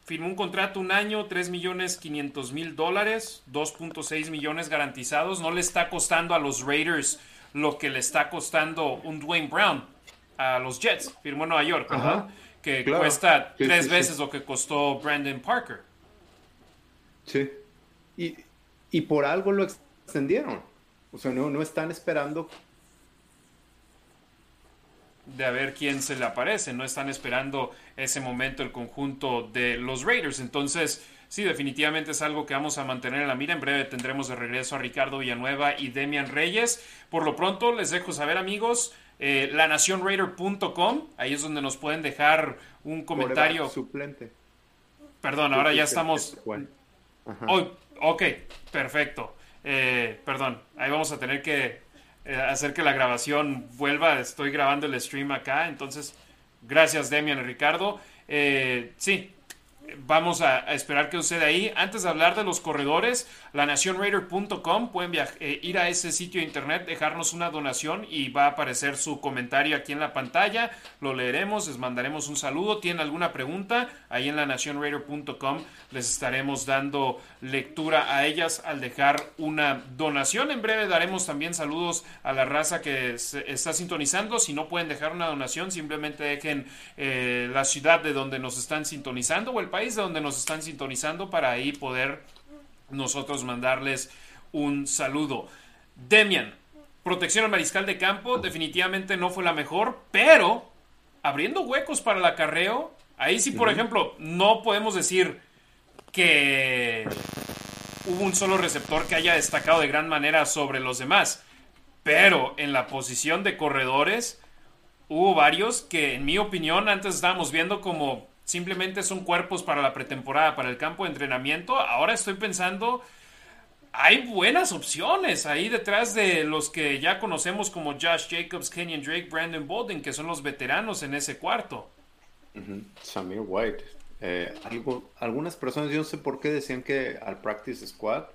firmó un contrato un año, 3 millones 500 mil dólares, 2.6 millones garantizados. No le está costando a los Raiders lo que le está costando un Dwayne Brown a los Jets. Firmó en Nueva York, ¿verdad? que cuesta tres veces lo que costó Brandon Parker. Sí. Y, y, por algo lo extendieron. O sea, no, no están esperando de a ver quién se le aparece. No están esperando ese momento el conjunto de los Raiders. Entonces, sí, definitivamente es algo que vamos a mantener en la mira. En breve tendremos de regreso a Ricardo Villanueva y Demian Reyes. Por lo pronto, les dejo saber, amigos, eh, lanacionraider.com. Ahí es donde nos pueden dejar un comentario. Suplente. Perdón, ahora ya estamos. Oh, ok, perfecto. Eh, perdón, ahí vamos a tener que eh, hacer que la grabación vuelva. Estoy grabando el stream acá, entonces gracias Demian Ricardo. Eh, sí, vamos a, esperar que suceda ahí. Antes de hablar de los corredores, lanacionraider.com, pueden eh, ir a ese sitio de internet, dejarnos una donación y va a aparecer su comentario aquí en la pantalla. Lo leeremos, les mandaremos un saludo. ¿Tienen alguna pregunta? Ahí en lanacionraider.com les estaremos dando lectura a ellas al dejar una donación. En breve daremos también saludos a la raza que se está sintonizando. Si no pueden dejar una donación, simplemente dejen eh, la ciudad de donde nos están sintonizando o el país de donde nos están sintonizando para ahí poder nosotros mandarles un saludo. Demian, protección al mariscal de campo definitivamente no fue la mejor, pero abriendo huecos para el acarreo, ahí sí, por ejemplo, no podemos decir que hubo un solo receptor que haya destacado de gran manera sobre los demás, pero en la posición de corredores hubo varios que en mi opinión antes estábamos viendo como simplemente son cuerpos para la pretemporada, para el campo de entrenamiento. Ahora estoy pensando, hay buenas opciones ahí detrás de los que ya conocemos como Josh Jacobs, Kenyon Drake, Brandon Bolden, que son los veteranos en ese cuarto. Samir White. Eh, algunas personas, yo no sé por qué decían que al Practice Squad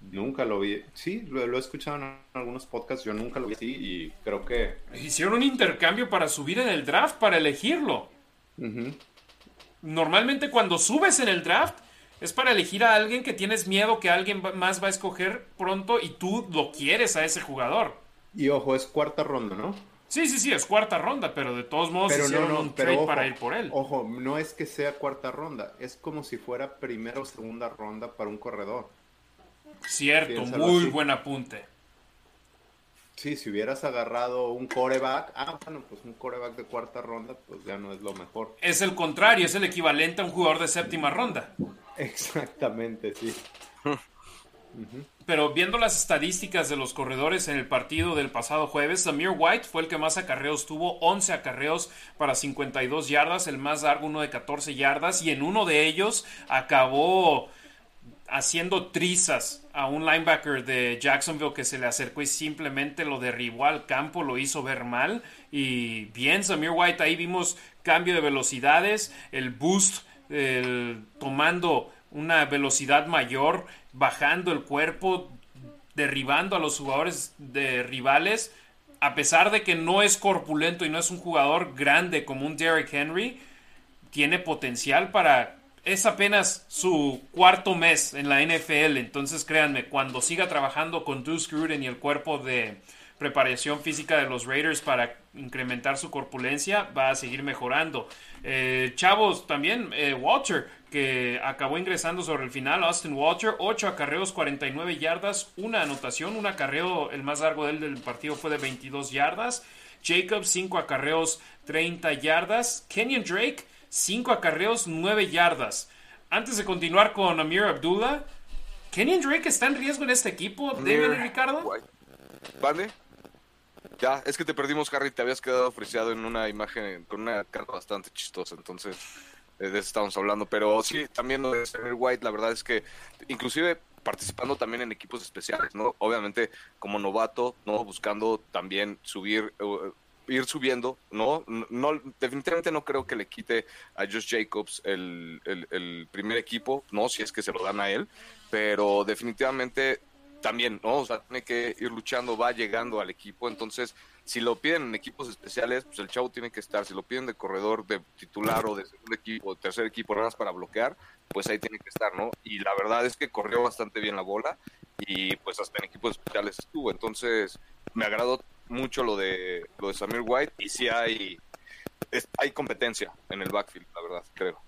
Nunca lo vi. Sí, lo, he escuchado en algunos podcasts. Yo nunca lo vi así y creo que. Hicieron un intercambio para subir en el draft, para elegirlo normalmente cuando subes en el draft es para elegir a alguien que tienes miedo que alguien más va a escoger pronto y tú lo quieres a ese jugador. Y ojo, es cuarta ronda, ¿no? Sí, sí, sí, es cuarta ronda, pero de todos modos hicieron un trade para ir por él. Ojo, no es que sea cuarta ronda, es como si fuera primera o segunda ronda para un corredor. Cierto, muy buen apunte. Sí, si hubieras agarrado un coreback, ah, bueno, pues un coreback de cuarta ronda, pues ya no es lo mejor. Es el contrario, es el equivalente a un jugador de séptima ronda. Exactamente, sí. Pero viendo las estadísticas de los corredores en el partido del pasado jueves, Samir White fue el que más acarreos tuvo, 11 acarreos para 52 yardas, el más largo uno de 14 yardas, y en uno de ellos acabó haciendo trizas a un linebacker de Jacksonville que se le acercó y simplemente lo derribó al campo, lo hizo ver mal. Y bien, Samir White, ahí vimos cambio de velocidades, el boost, tomando una velocidad mayor, bajando el cuerpo, derribando a los jugadores de rivales. A pesar de que no es corpulento y no es un jugador grande como un Derrick Henry, tiene potencial para es apenas su cuarto mes en la NFL, entonces créanme, cuando siga trabajando con Deuce Gruden y el cuerpo de preparación física de los Raiders para incrementar su corpulencia va a seguir mejorando. Eh, chavos, también eh, Walter, que acabó ingresando sobre el final, Austin Walter, 8 acarreos, 49 yardas, una anotación, un acarreo, el más largo del, partido fue de 22 yardas. Jacobs, 5 acarreos, 30 yardas. Kenyon Drake, 5 acarreos, 9 yardas. Antes de continuar con Amir Abdullah, ¿Kenyon Drake está en riesgo en este equipo? ¿Deben y Ricardo? ¿Vale? Ya, es que te perdimos, Harry. Te habías quedado friseado en una imagen con una cara bastante chistosa. Entonces, de eso estamos hablando. Pero sí, también lo de Samir White, la verdad es que, inclusive participando también en equipos especiales, ¿no? Obviamente, como novato, ¿no? Buscando también subir. Ir subiendo, ¿no? ¿no? Definitivamente no creo que le quite a Josh Jacobs el, el, primer equipo, ¿no? Si es que se lo dan a él, pero definitivamente también, ¿no? O sea, tiene que ir luchando, va llegando al equipo, entonces si lo piden en equipos especiales, pues el chavo tiene que estar, si lo piden de corredor, de titular o de segundo equipo, tercer equipo, nada más para bloquear, pues ahí tiene que estar, ¿no? Y la verdad es que corrió bastante bien la bola y pues hasta en equipos especiales estuvo, entonces me agradó mucho lo de lo de Samir White y sí hay hay competencia en el backfield, la verdad, creo.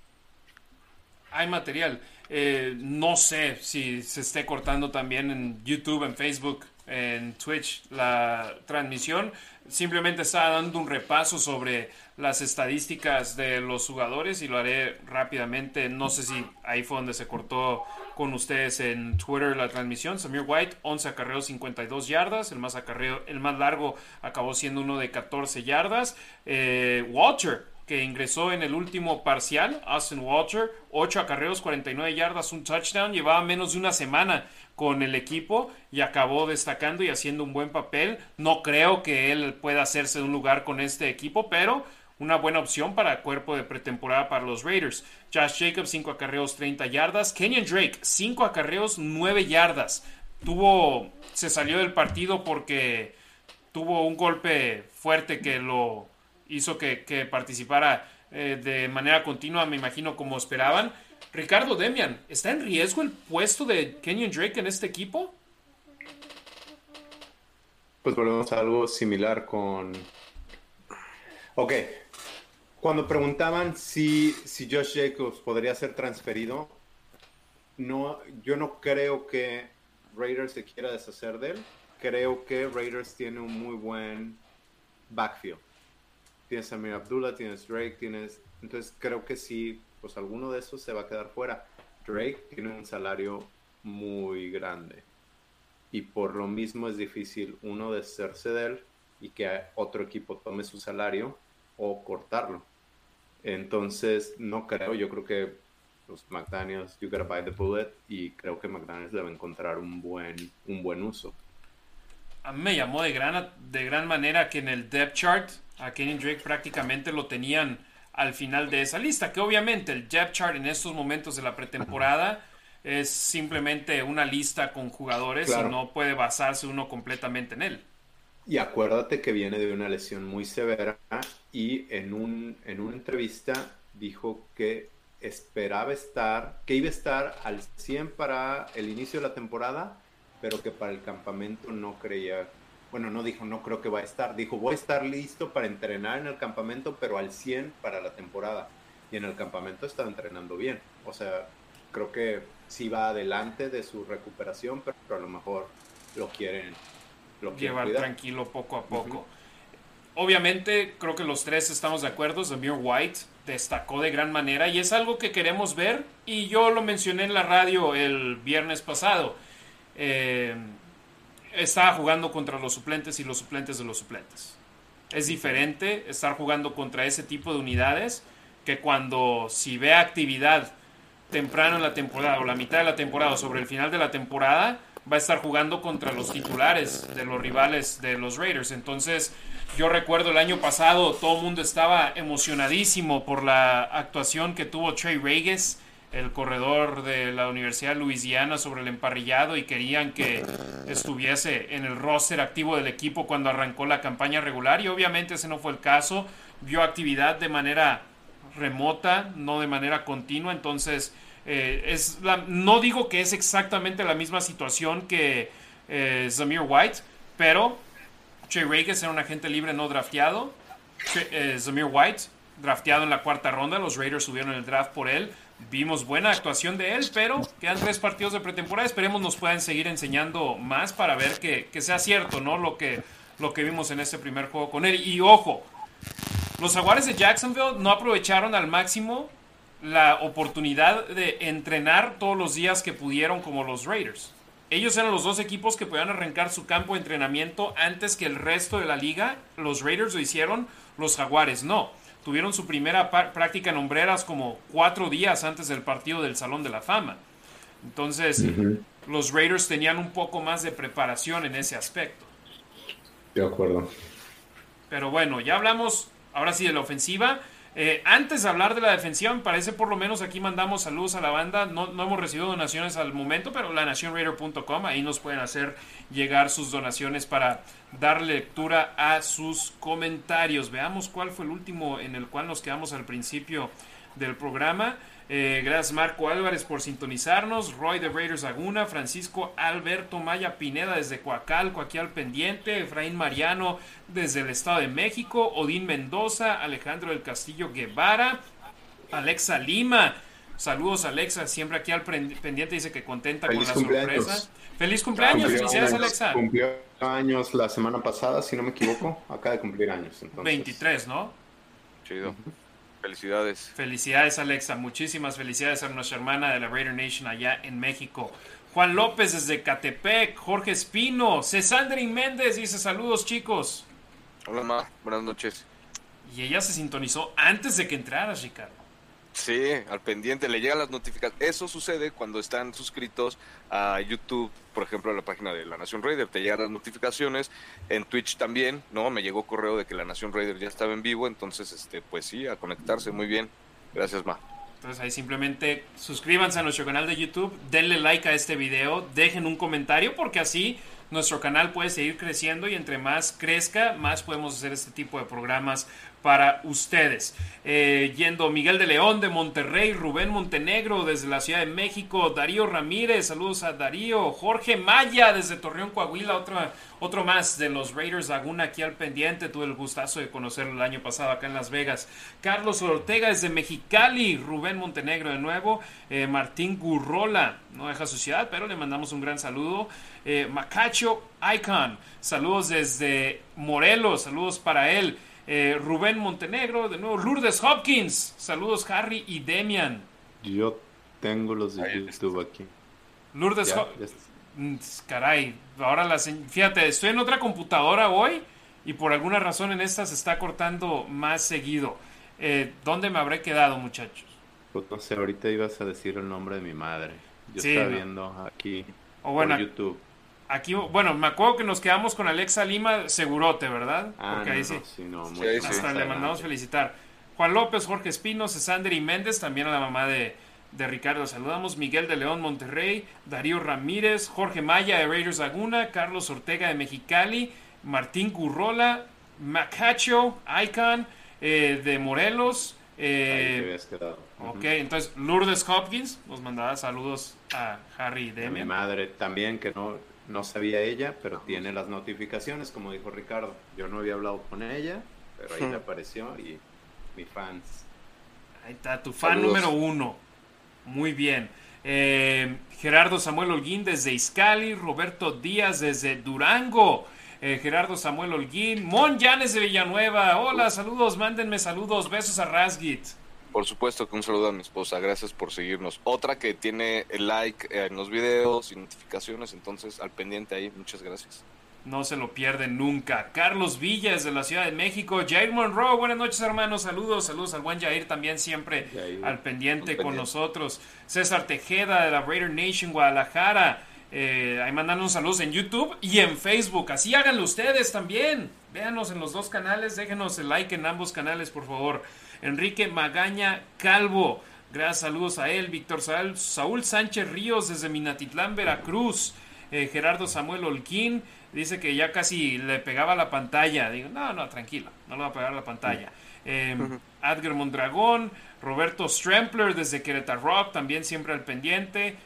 Hay material. Eh, no sé si se esté cortando también en YouTube, en Facebook, en Twitch la transmisión. Simplemente estaba dando un repaso sobre las estadísticas de los jugadores y lo haré rápidamente. No sé si ahí fue donde se cortó con ustedes en Twitter la transmisión. Samir White, 11 acarreos, 52 yardas. El más, acarreo, el más largo acabó siendo uno de 14 yardas. Eh, Walter, que ingresó en el último parcial, Austin Walter, 8 acarreos, 49 yardas, un touchdown, llevaba menos de una semana con el equipo y acabó destacando y haciendo un buen papel. No creo que él pueda hacerse un lugar con este equipo, pero una buena opción para cuerpo de pretemporada para los Raiders. Josh Jacobs, 5 acarreos, 30 yardas. Kenyon Drake, 5 acarreos, 9 yardas. Tuvo, se salió del partido porque tuvo un golpe fuerte que lo hizo que, participara eh, de manera continua, me imagino, como esperaban. Ricardo Demian, ¿está en riesgo el puesto de Kenyon Drake en este equipo? Pues volvemos a algo similar con... Ok, cuando preguntaban si, si Josh Jacobs podría ser transferido, no, yo no creo que Raiders se quiera deshacer de él. Creo que Raiders tiene un muy buen backfield tienes a Amir Abdullah, tienes Drake, tienes... Entonces creo que sí, pues alguno de esos se va a quedar fuera. Drake tiene un salario muy grande y por lo mismo es difícil uno deshacerse de él y que otro equipo tome su salario o cortarlo. Entonces no creo, yo creo que los McDaniels, you gotta buy the bullet y creo que McDaniels debe encontrar un buen, un buen uso. A mí me llamó de gran, de gran manera que en el depth chart a Kenny Drake prácticamente lo tenían al final de esa lista, que obviamente el depth chart en estos momentos de la pretemporada es simplemente una lista con jugadores y no puede basarse uno completamente en él. Y acuérdate que viene de una lesión muy severa y en, un, en una entrevista dijo que esperaba estar, que iba a estar al 100 para el inicio de la temporada, pero que para el campamento no creía bueno, no dijo no creo que va a estar, dijo voy a estar listo para entrenar en el campamento, pero al 100 para la temporada. Y en el campamento estaba entrenando bien. O sea, creo que sí va adelante de su recuperación, pero, a lo mejor lo quieren, lo llevar tranquilo poco a poco. Obviamente, creo que los tres estamos de acuerdo. Zamir White destacó de gran manera y es algo que queremos ver. Y yo lo mencioné en la radio el viernes pasado. Eh, estaba jugando contra los suplentes y los suplentes de los suplentes. Es diferente estar jugando contra ese tipo de unidades que cuando si ve actividad temprano en la temporada o la mitad de la temporada o sobre el final de la temporada va a estar jugando contra los titulares de los rivales de los Raiders. Entonces, yo recuerdo el año pasado todo el mundo estaba emocionadísimo por la actuación que tuvo Trey Reyes el corredor de la Universidad de Louisiana sobre el emparrillado y querían que estuviese en el roster activo del equipo cuando arrancó la campaña regular. Y obviamente ese no fue el caso, vio actividad de manera remota, no de manera continua, entonces eh, es no digo que es exactamente la misma situación que eh, Zamir White, pero Trey Rages era un agente libre no drafteado. Eh, Zamir White, drafteado en la cuarta ronda. Los Raiders subieron el draft por él. Vimos buena actuación de él, pero quedan tres partidos de pretemporada. Esperemos nos puedan seguir enseñando más para ver que, que sea cierto, ¿no? Lo que, lo que vimos en este primer juego con él. Y ojo, los Jaguares de Jacksonville no aprovecharon al máximo la oportunidad de entrenar todos los días que pudieron como los Raiders. Ellos eran los dos equipos que podían arrancar su campo de entrenamiento antes que el resto de la liga. Los Raiders lo hicieron, los Jaguares no. Tuvieron su primera práctica en hombreras como cuatro días antes del partido del Salón de la Fama. Entonces, los Raiders tenían un poco más de preparación en ese aspecto. De acuerdo. Pero bueno, ya hablamos ahora sí de la ofensiva. Eh, antes de hablar de la defensiva, me parece por lo menos aquí mandamos saludos a la banda. No, hemos recibido donaciones al momento, pero la nacionraider.com, ahí nos pueden hacer llegar sus donaciones para dar lectura a sus comentarios. Veamos cuál fue el último en el cual nos quedamos al principio del programa. Eh, gracias Marco Álvarez por sintonizarnos. Roy de Raiders Laguna. Francisco Alberto Maya Pineda desde Coacalco, aquí al pendiente. Efraín Mariano desde el Estado de México. Odín Mendoza. Alejandro del Castillo Guevara. Alexa Lima. Saludos Alexa, siempre aquí al pendiente dice que contenta con la sorpresa. Feliz cumpleaños, felicidades Alexa. Cumplió años la semana pasada, si no me equivoco, acaba de cumplir años. 23, ¿no? Chido. Felicidades. Felicidades, Alexa. Muchísimas felicidades a nuestra hermana de la Raider Nation allá en México. Juan López desde Catepec, Jorge Espino, Cesandri Méndez dice saludos chicos. Hola Ma, buenas noches. Y ella se sintonizó antes de que entrara, Ricardo. Sí, al pendiente, le llegan las notificaciones. Eso sucede cuando están suscritos a YouTube, por ejemplo, a la página de La Nación Raider, te llegan las notificaciones. En Twitch también, ¿no? Me llegó correo de que La Nación Raider ya estaba en vivo, entonces, este, pues sí, a conectarse muy bien. Gracias, Ma. Entonces ahí simplemente suscríbanse a nuestro canal de YouTube, denle like a este video, dejen un comentario porque así nuestro canal puede seguir creciendo y entre más crezca, más podemos hacer este tipo de programas para ustedes. Eh, yendo Miguel de León de Monterrey, Rubén Montenegro desde la Ciudad de México, Darío Ramírez, saludos a Darío, Jorge Maya desde Torreón, Coahuila, otro, otro más de los Raiders Laguna aquí al pendiente, tuve el gustazo de conocerlo el año pasado acá en Las Vegas. Carlos Ortega desde Mexicali, Rubén Montenegro de nuevo, eh, Martín Gurrola, no deja su ciudad, pero le mandamos un gran saludo. Eh, Macacho Icon, saludos desde Morelos, saludos para él. Eh, Rubén Montenegro, de nuevo Lourdes Hopkins. Saludos Harry y Demian. Yo tengo los de YouTube aquí. Lourdes Hopkins. Mm, caray, ahora las... Fíjate, estoy en otra computadora hoy y por alguna razón en esta se está cortando más seguido. Eh, ¿Dónde me habré quedado, muchachos? Pues no sé, ahorita ibas a decir el nombre de mi madre. Yo estaba viendo aquí o bueno, por YouTube. Aquí, bueno, me acuerdo que nos quedamos con Alexa Lima, segurote, ¿verdad? Ah, Porque ahí sí. Hasta le mandamos felicitar. Juan López, Jorge Espino, Cesander y Méndez, también a la mamá de, de Ricardo. Saludamos Miguel de León Monterrey, Darío Ramírez, Jorge Maya de Raiders Laguna, Carlos Ortega de Mexicali, Martín Currola, Macacho, Icon eh, de Morelos. Eh, Ok, entonces Lourdes Hopkins nos mandaba saludos a Harry y Demian. mi madre también, que no, no sabía ella, pero tiene las notificaciones, como dijo Ricardo. Yo no había hablado con ella, pero ahí le apareció y mi fans. Ahí está, tu fan número uno. Muy bien. Eh, Gerardo Samuel Holguín desde Izcali, Roberto Díaz desde Durango. Eh, Gerardo Samuel Holguín, Mon Llanes de Villanueva. Hola, saludos, mándenme saludos, besos a Rasgit. Por supuesto que un saludo a mi esposa, gracias por seguirnos. Otra que tiene el like en los videos y notificaciones, entonces al pendiente ahí, muchas gracias. No se lo pierden nunca. Carlos Villas de la Ciudad de México. Jair Monroe, buenas noches hermanos, saludos, saludos al buen Jair también siempre al pendiente con nosotros. César Tejeda de la Raider Nation Guadalajara. Eh, ahí mandan un saludos en YouTube y en Facebook. Así háganlo ustedes también. Véanos en los dos canales, déjenos el like en ambos canales, por favor. Enrique Magaña Calvo. Gracias, saludos a él. Víctor Saúl Sánchez Ríos desde Minatitlán, Veracruz. Eh, Gerardo Samuel Olquín dice que ya casi le pegaba la pantalla. Digo, no, no, tranquilo, no le va a pegar la pantalla. Eh, Adger Mondragón, Roberto Strempler desde Querétaro Rock, también siempre al pendiente.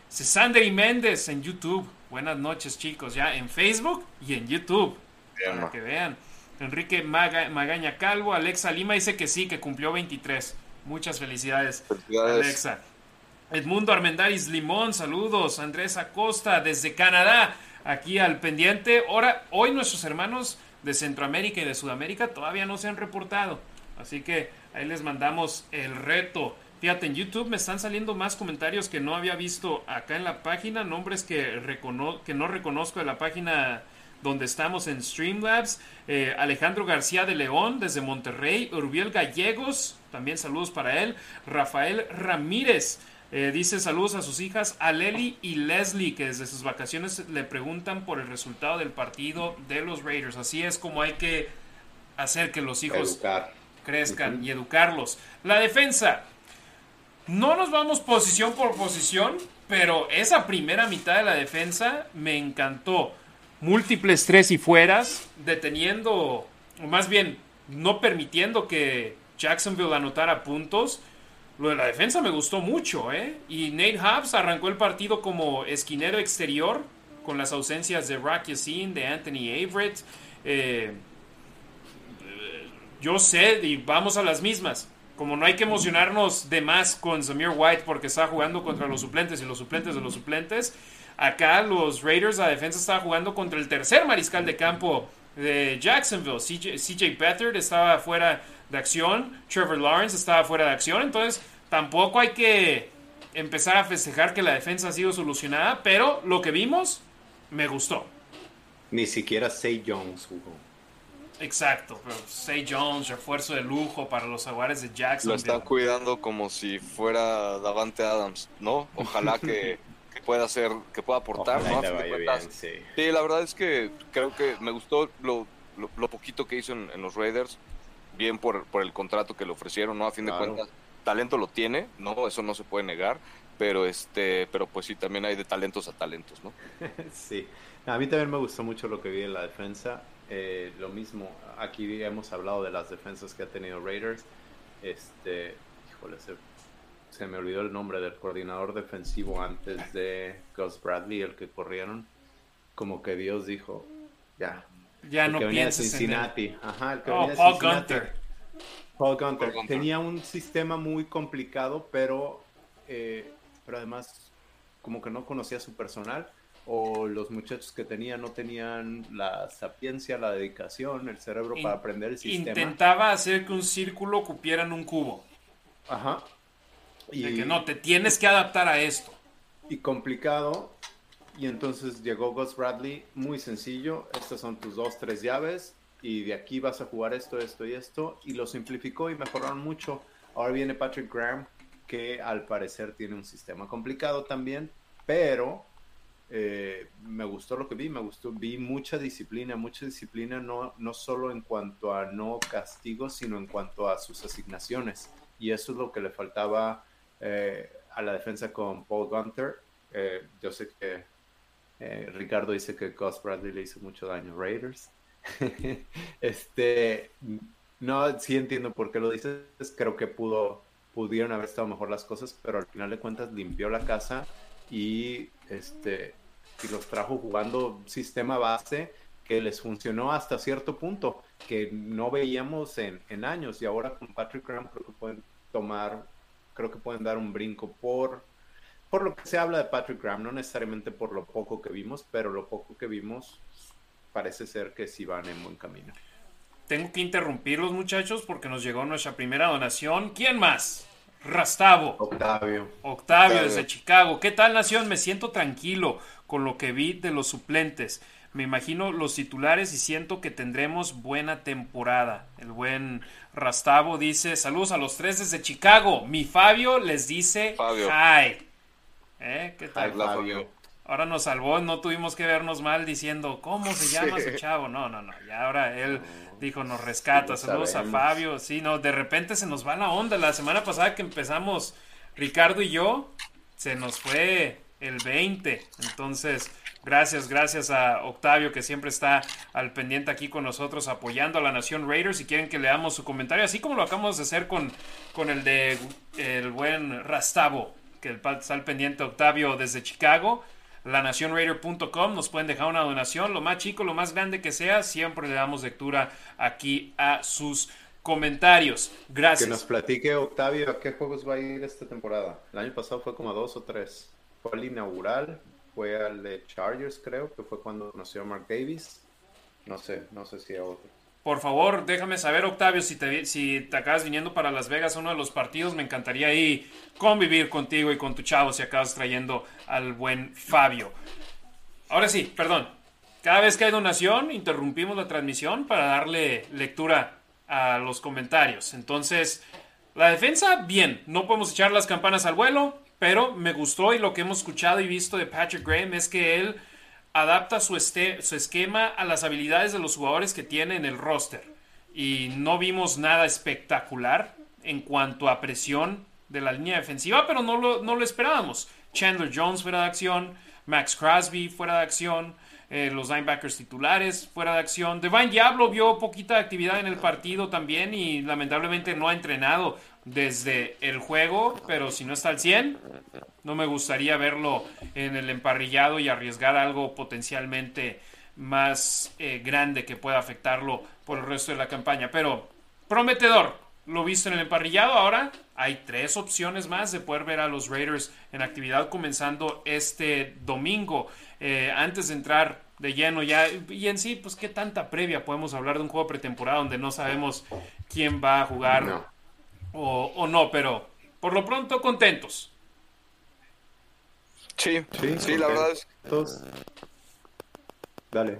y Méndez en YouTube. Buenas noches, chicos, ya en Facebook y en YouTube. para que vean. Enrique Magaña Calvo, Alexa Lima dice que sí, que cumplió 23. Muchas felicidades, Alexa. Edmundo Armendáriz Limón, saludos. Andrés Acosta desde Canadá, aquí al pendiente. Ahora, hoy nuestros hermanos de Centroamérica y de Sudamérica todavía no se han reportado. Así que ahí les mandamos el reto. Fíjate, en YouTube me están saliendo más comentarios que no había visto acá en la página, nombres que, que no reconozco de la página donde estamos en Streamlabs. Eh, Alejandro García de León desde Monterrey. Urbiel Gallegos, también saludos para él. Rafael Ramírez. Eh, dice saludos a sus hijas, a Lely y Leslie, que desde sus vacaciones le preguntan por el resultado del partido de los Raiders. Así es como hay que hacer que los hijos crezcan y educarlos. La defensa. No nos vamos posición por posición, pero esa primera mitad de la defensa me encantó. Múltiples tres y fueras, deteniendo, o más bien no permitiendo que Jacksonville anotara puntos lo de la defensa me gustó mucho, ¿eh? Y Nate Hobbs arrancó el partido como esquinero exterior, con las ausencias de Rock Yassin, de Anthony Averett. Eh, yo sé, y vamos a las mismas. Como no hay que emocionarnos de más con Samir White porque está jugando contra los suplentes y los suplentes de los suplentes, acá los Raiders, la defensa estaba jugando contra el tercer mariscal de campo de Jacksonville. CJ, CJ Beathard estaba fuera de acción, Trevor Lawrence estaba fuera de acción, entonces tampoco hay que empezar a festejar que la defensa ha sido solucionada, pero lo que vimos me gustó. Ni siquiera Say Jones jugó. Exacto, pero Say Jones, refuerzo de lujo para los aguares de Jackson. Lo están cuidando como si fuera Davante Adams, ¿no? Ojalá que, (laughs) pueda hacer, que pueda aportar, ¿no? sí. la verdad es que creo que me gustó lo, lo, poquito que hizo en los Raiders bien por, por el contrato que le ofrecieron, ¿no? A fin de cuentas, talento lo tiene, ¿no? Eso no se puede negar, pero este, pero pues sí, también hay de talentos a talentos, ¿no? (laughs) sí, a mí también me gustó mucho lo que vi en la defensa. Eh, lo mismo, aquí hemos hablado de las defensas que ha tenido Raiders. Este, híjole, se, se me olvidó el nombre del coordinador defensivo antes de Gus Bradley, el que corrieron. Como que Dios dijo, ya, ya no venía Cincinnati. Ajá, el que oh, Paul Gunter. Paul Gunter. Tenía un sistema muy complicado, pero, eh, pero además como que no conocía su personal o los muchachos que tenía no tenían la sapiencia, la dedicación, el cerebro para aprender el sistema. Intentaba hacer que un círculo cupiera en un cubo. Ajá. Y, de que no, te tienes que adaptar a esto. Y complicado, y entonces llegó Gus Bradley, muy sencillo, estas son tus dos, tres llaves y de aquí vas a jugar esto, esto y esto, y lo simplificó y mejoraron mucho. Ahora viene Patrick Graham, que al parecer tiene un sistema complicado también, pero eh, me gustó lo que vi, me gustó, vi mucha disciplina, mucha disciplina no, no solo en cuanto a no castigos, sino en cuanto a sus asignaciones. Y eso es lo que le faltaba eh, a la defensa con Paul Gunter. Eh, yo sé que eh, Ricardo dice que Gus Bradley le hizo mucho daño a Raiders. (laughs) este, no, sí entiendo por qué lo dices. Creo que pudo, pudieron haber estado mejor las cosas, pero al final de cuentas limpió la casa y este y los trajo jugando sistema base que les funcionó hasta cierto punto, que no veíamos en, en años. Y ahora con Patrick Graham creo que pueden tomar, creo que pueden dar un brinco por por lo que se habla de Patrick Graham, no necesariamente por lo poco que vimos, pero lo poco que vimos parece ser que sí van en buen camino. Tengo que interrumpirlos muchachos porque nos llegó nuestra primera donación. ¿Quién más? Rastavo. Octavio. Octavio. desde Chicago. ¿Qué tal Nación? Me siento tranquilo con lo que vi de los suplentes. Me imagino los titulares y siento que tendremos buena temporada. El buen Rastavo dice, saludos a los tres desde Chicago. Mi Fabio les dice, Fabio. hi. ¿Eh? ¿Qué tal? Ahora nos salvó, no tuvimos que vernos mal diciendo, ¿cómo se llama ese chavo? No, no, no. Y ahora él dijo, nos rescata. Saludos a Fabio. Sí, no, de repente se nos va la onda. La semana pasada que empezamos, Ricardo y yo, se nos fue el 20. Entonces, gracias, gracias a Octavio que siempre está al pendiente aquí con nosotros apoyando a la Nación Raiders. Si quieren que leamos su comentario, así como lo acabamos de hacer con, con el de el buen Rastavo que está al pendiente Octavio desde Chicago. lanacionraider.com. Nos pueden dejar una donación, lo más chico, lo más grande que sea. Siempre le damos lectura aquí a sus comentarios. Gracias. Que nos platique Octavio a qué juegos va a ir esta temporada. El año pasado fue como a dos o tres. Fue al inaugural, fue al Chargers, creo, que fue cuando conoció a Mark Davis. No sé, no sé si a otro. Por favor, déjame saber, Octavio, si te, si te acabas viniendo para Las Vegas a uno de los partidos, me encantaría ahí convivir contigo y con tu chavo si acabas trayendo al buen Fabio. Ahora sí, perdón. Cada vez que hay donación, interrumpimos la transmisión para darle lectura a los comentarios. Entonces, la defensa, bien, no podemos echar las campanas al vuelo, pero me gustó y lo que hemos escuchado y visto de Patrick Graham es que él adapta su, este, su esquema a las habilidades de los jugadores que tiene en el roster. Y no vimos nada espectacular en cuanto a presión de la línea defensiva, pero no lo, esperábamos. Chandler Jones fuera de acción, Max Crosby fuera de acción, eh, los linebackers titulares fuera de acción. Devine Diablo vio poquita actividad en el partido también y lamentablemente no ha entrenado desde el juego, pero si no está al 100, no me gustaría verlo en el emparrillado y arriesgar algo potencialmente más eh, grande que pueda afectarlo por el resto de la campaña. Pero prometedor, lo visto en el emparrillado. Ahora hay tres opciones más de poder ver a los Raiders en actividad comenzando este domingo. Eh, antes de entrar de lleno ya, y en sí, pues qué tanta previa podemos hablar de un juego pretemporada donde no sabemos quién va a jugar o, no, pero por lo pronto contentos. Sí, sí, la verdad es. Dale.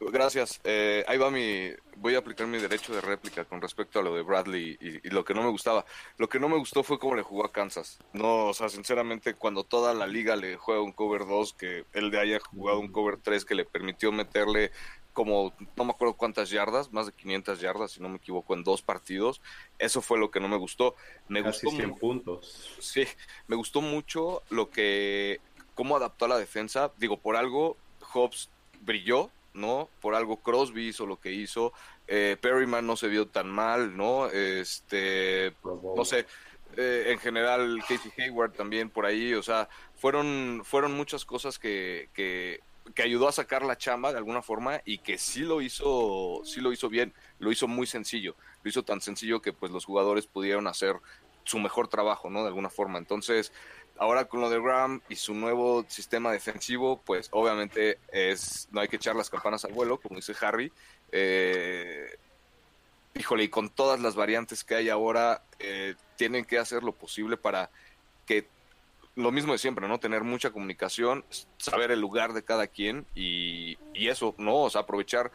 Gracias. Eh, ahí va mi. Voy a aplicar mi derecho de réplica con respecto a lo de Bradley y, lo que no me gustaba. Lo que no me gustó fue cómo le jugó a Kansas. No, o sea, sinceramente, cuando toda la liga le juega un cover 2, que él de haya jugado un cover 3 que le permitió meterle como, no me acuerdo cuántas yardas, más de 500 yardas, si no me equivoco, en dos partidos. Eso fue lo que no me gustó. Me Casi gustó 100 puntos. Sí, me gustó mucho lo que, cómo adaptó a la defensa. Digo, por algo, Hobbs brilló, ¿no? Por algo Crosby hizo lo que hizo. Eh, Perryman no se vio tan mal, ¿no? Este, no sé. Eh, en general, Casey Hayward también por ahí, o sea, fueron, fueron muchas cosas que, que que ayudó a sacar la chamba de alguna forma y que sí lo hizo, sí lo hizo bien, lo hizo muy sencillo, lo hizo tan sencillo que pues los jugadores pudieron hacer su mejor trabajo, ¿no? De alguna forma. Entonces, ahora con lo de Graham y su nuevo sistema defensivo, pues obviamente es, no hay que echar las campanas al vuelo, como dice Harry. Eh, híjole, y con todas las variantes que hay ahora, eh, tienen que hacer lo posible para que lo mismo de siempre, ¿no? Tener mucha comunicación, saber el lugar de cada quien y, eso, ¿no? O sea, aprovechar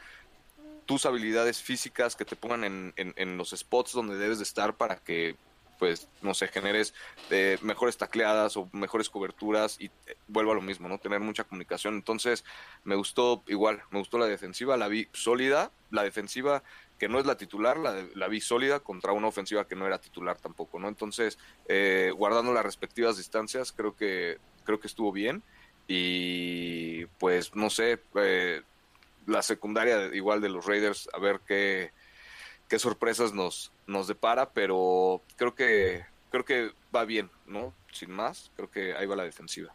tus habilidades físicas que te pongan en, en, los spots donde debes de estar para que, pues, no sé, generes eh, mejores tacleadas o mejores coberturas y eh, vuelva a lo mismo, ¿no? Tener mucha comunicación. Entonces, me gustó igual, me gustó la defensiva, la vi sólida, la defensiva que no es la titular, la, la vi sólida contra una ofensiva que no era titular tampoco, ¿no? Entonces, eh, guardando las respectivas distancias, creo que, creo que estuvo bien. Y pues, no sé, eh, la secundaria igual de los Raiders, a ver qué, qué sorpresas nos, nos depara, pero creo que, creo que va bien, ¿no? Sin más, creo que ahí va la defensiva.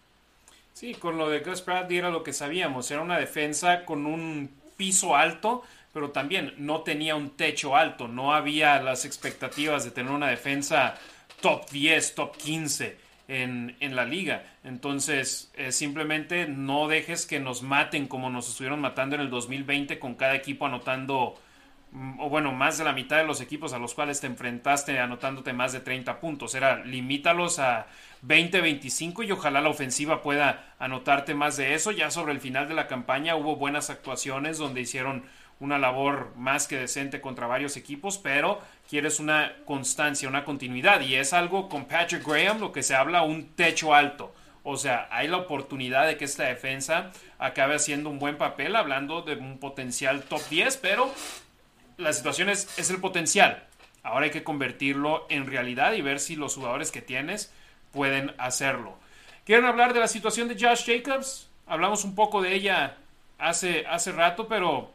Sí, con lo de Gus Bradley era lo que sabíamos, era una defensa con un piso alto, pero también no tenía un techo alto, no había las expectativas de tener una defensa top 10, top 15 en, la liga. Entonces, eh, simplemente no dejes que nos maten como nos estuvieron matando en el 2020 con cada equipo anotando, mm, o bueno, más de la mitad de los equipos a los cuales te enfrentaste anotándote más de 30 puntos. Era limítalos a 20, 25 y ojalá la ofensiva pueda anotarte más de eso. Ya sobre el final de la campaña hubo buenas actuaciones donde hicieron una labor más que decente contra varios equipos, pero quieres una constancia, una continuidad. Y es algo con Patrick Graham, lo que se habla, un techo alto. O sea, hay la oportunidad de que esta defensa acabe haciendo un buen papel, hablando de un potencial top 10, pero la situación es, es el potencial. Ahora hay que convertirlo en realidad y ver si los jugadores que tienes pueden hacerlo. ¿Quieren hablar de la situación de Josh Jacobs? Hablamos un poco de ella hace, hace rato, pero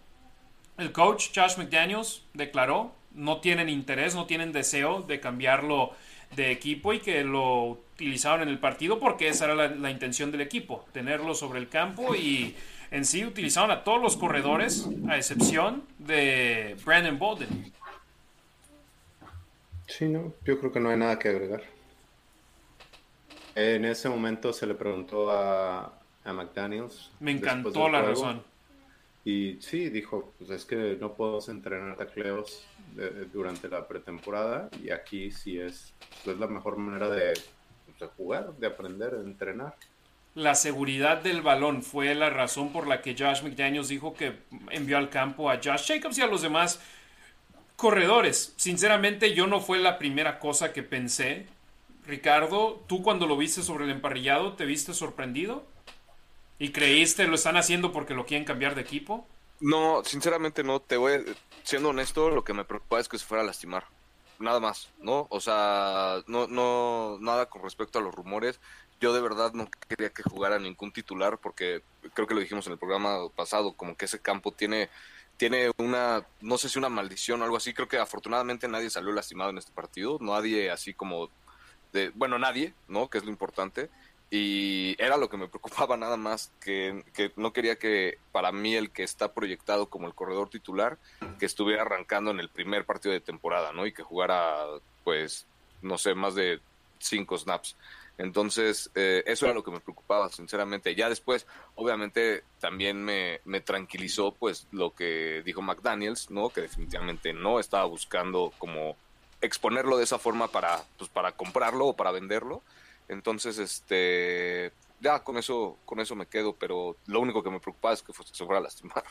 el coach Josh McDaniels declaró no tienen interés, no tienen deseo de cambiarlo de equipo y que lo utilizaron en el partido porque esa era la, intención del equipo, tenerlo sobre el campo y en sí utilizaron a todos los corredores, a excepción de Brandon Bolden. Sí, no, yo creo que no hay nada que agregar. En ese momento se le preguntó a, a McDaniels. Me encantó la razón. Y sí, dijo, pues es que no puedo entrenar tacleos durante la pretemporada y aquí sí es, pues, la mejor manera de, de, jugar, de aprender, de entrenar. La seguridad del balón fue la razón por la que Josh McDaniels dijo que envió al campo a Josh Jacobs y a los demás corredores. Sinceramente, yo no fue la primera cosa que pensé. Ricardo, tú cuando lo viste sobre el emparrillado, ¿te viste sorprendido? ¿Y creíste lo están haciendo porque lo quieren cambiar de equipo? No, sinceramente no. Te voy, siendo honesto, lo que me preocupa es que se fuera a lastimar. Nada más, ¿no? O sea, no, no, nada con respecto a los rumores. Yo de verdad no quería que jugara ningún titular porque creo que lo dijimos en el programa pasado, como que ese campo tiene tiene una, no sé si una maldición o algo así. Creo que afortunadamente nadie salió lastimado en este partido. Nadie así como de, bueno, nadie, ¿no? Que es lo importante. Y era lo que me preocupaba nada más, que, que, no quería que para mí el que está proyectado como el corredor titular, que estuviera arrancando en el primer partido de temporada, ¿no? Y que jugara, pues, no sé, más de cinco snaps. Entonces, eh, eso era lo que me preocupaba, sinceramente. Ya después, obviamente, también me, me, tranquilizó, pues, lo que dijo McDaniels, ¿no? Que definitivamente no estaba buscando como exponerlo de esa forma para, pues, para comprarlo o para venderlo. Entonces, este, ya con eso, con eso me quedo, pero lo único que me preocupaba es que se fuera a lastimar.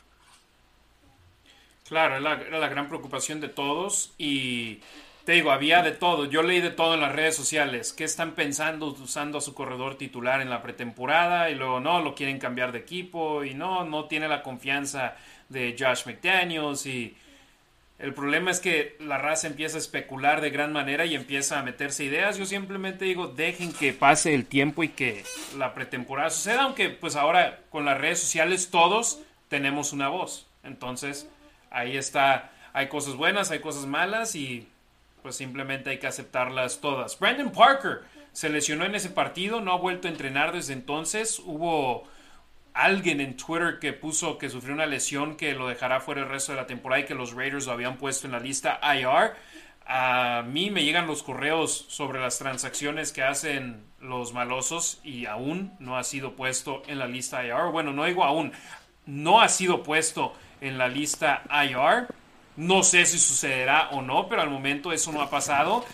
Claro, era la gran preocupación de todos y te digo, había de todo. Yo leí de todo en las redes sociales. ¿Qué están pensando usando a su corredor titular en la pretemporada? Y luego no, lo quieren cambiar de equipo. Y no, no tiene la confianza de Josh McDaniels. Y el problema es que la raza empieza a especular de gran manera y empieza a meterse ideas. Yo simplemente digo, dejen que pase el tiempo y que la pretemporada suceda. Aunque pues ahora con las redes sociales todos tenemos una voz. Entonces ahí está. Hay cosas buenas, hay cosas malas y pues simplemente hay que aceptarlas todas. Brandon Parker se lesionó en ese partido, no ha vuelto a entrenar desde entonces. Hubo alguien en Twitter que puso que sufrió una lesión que lo dejará fuera el resto de la temporada y que los Raiders lo habían puesto en la lista IR. A mí me llegan los correos sobre las transacciones que hacen los malosos y aún no ha sido puesto en la lista IR. Bueno, no digo aún, no ha sido puesto en la lista IR. No sé si sucederá o no, pero al momento eso no ha pasado.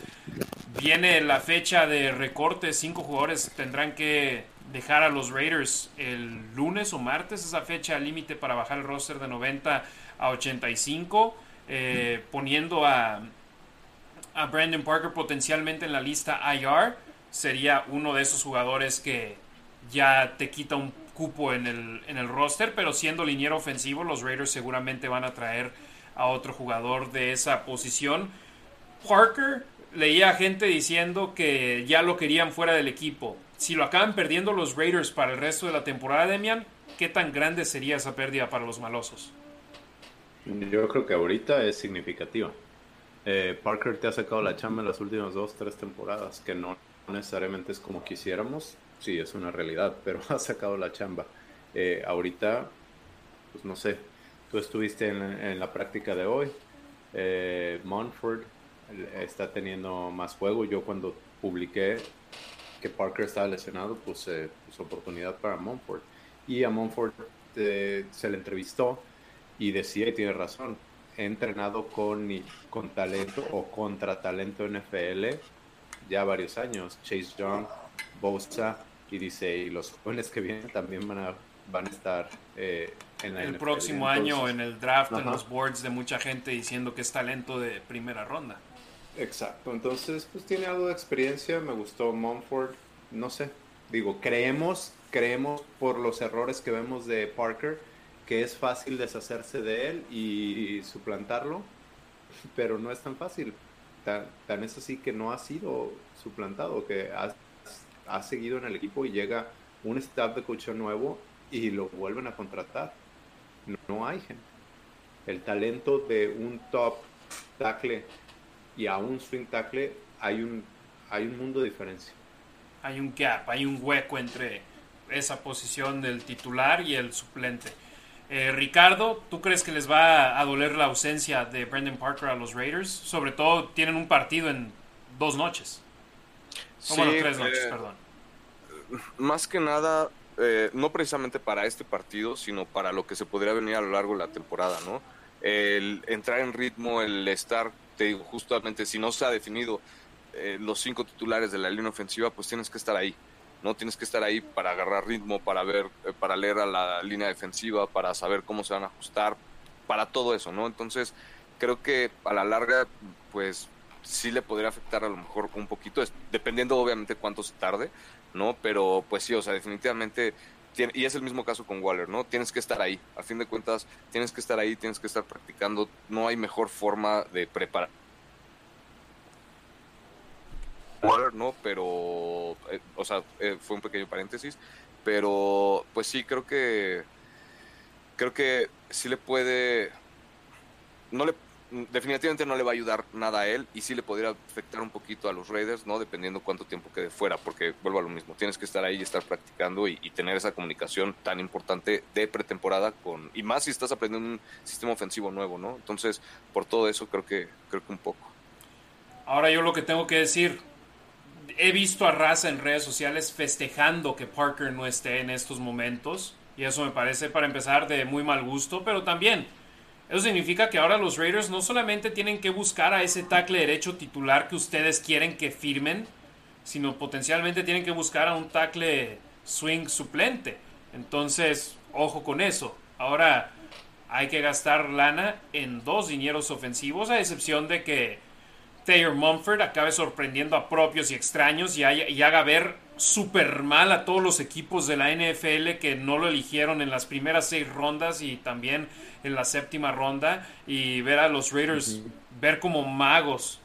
Viene la fecha de recorte, cinco jugadores tendrán que dejar a los Raiders el lunes o martes, esa fecha límite para bajar el roster de 90 a 85, eh, poniendo a, a Brandon Parker potencialmente en la lista IR. Sería uno de esos jugadores que ya te quita un cupo en el, en el roster, pero siendo liniero ofensivo, los Raiders seguramente van a traer a otro jugador de esa posición. Parker leía gente diciendo que ya lo querían fuera del equipo. Si lo acaban perdiendo los Raiders para el resto de la temporada, Demian, ¿qué tan grande sería esa pérdida para los malosos? Yo creo que ahorita es significativa. Eh, Parker te ha sacado la chamba en las últimas dos, tres temporadas, que no necesariamente es como quisiéramos, sí, es una realidad, (laughs) pero ha sacado la chamba. Eh, ahorita, pues no sé, Tú estuviste en, la práctica de hoy. Eh, Monford está teniendo más juego. Yo cuando publiqué que Parker estaba lesionado, puse, puse oportunidad para Monford. Y a Monford eh, se le entrevistó y decía, y tiene razón, he entrenado con, con talento o contra talento NFL ya varios años. Chase Young, Bosa, y dice, y los jóvenes que vienen también van a, van a estar eh, el próximo año en el draft, en los boards de mucha gente diciendo que es talento de primera ronda. Exacto, entonces pues tiene algo de experiencia, me gustó Mumford, no sé, digo, creemos, creemos por los errores que vemos de Parker que es fácil deshacerse de él y, suplantarlo, pero no es tan fácil. Tan, es así que no ha sido suplantado, que ha, ha seguido en el equipo y llega un staff de coach nuevo y lo vuelven a contratar. No, hay gente. El talento de un top tackle y a un swing tackle hay un, hay un mundo de diferencia. hay un gap, hay un hueco entre esa posición del titular y el suplente. Eh, Ricardo, ¿tú crees que les va a doler la ausencia de Brandon Parker a los Raiders? Sobre todo tienen un partido en dos noches. Sí, bueno, tres noches, eh, perdón. Más que nada, eh, no precisamente para este partido, sino para lo que se podría venir a lo largo de la temporada, ¿no? El entrar en ritmo, el estar, te digo, justamente si no se ha definido los cinco titulares de la línea ofensiva, pues tienes que estar ahí. ¿no? Tienes que estar ahí para agarrar ritmo, para ver, eh, para leer a la línea defensiva, para saber cómo se van a ajustar, para todo eso, ¿no? Entonces, creo que a la larga, pues sí le podría afectar a lo mejor un poquito, dependiendo obviamente cuánto se tarde, ¿no? Pero pues sí, o sea, definitivamente, y es el mismo caso con Waller, ¿no? Tienes que estar ahí, a fin de cuentas, tienes que estar ahí, tienes que estar practicando, no hay mejor forma de preparar ¿no? Pero, eh, o sea, eh, fue un pequeño paréntesis, pero pues sí, creo que, creo que sí le puede, no le, definitivamente no le va a ayudar nada a él y sí le podría afectar un poquito a los Raiders, ¿no? Dependiendo cuánto tiempo quede fuera, porque vuelvo a lo mismo, tienes que estar ahí y estar practicando y, y, tener esa comunicación tan importante de pretemporada con, y más si estás aprendiendo un sistema ofensivo nuevo, ¿no? Entonces, por todo eso creo que, creo que un poco. Ahora yo lo que tengo que decir, he visto a Raza en redes sociales festejando que Parker no esté en estos momentos. Y eso me parece, para empezar, de muy mal gusto. Pero también, eso significa que ahora los Raiders no solamente tienen que buscar a ese tackle derecho titular que ustedes quieren que firmen, sino potencialmente tienen que buscar a un tackle swing suplente. Entonces, ojo con eso. Ahora hay que gastar lana en dos dineros ofensivos, a excepción de que Taylor Mumford acabe sorprendiendo a propios y extraños y, haga ver súper mal a todos los equipos de la NFL que no lo eligieron en las primeras seis rondas y también en la séptima ronda y ver a los Raiders ver como magos,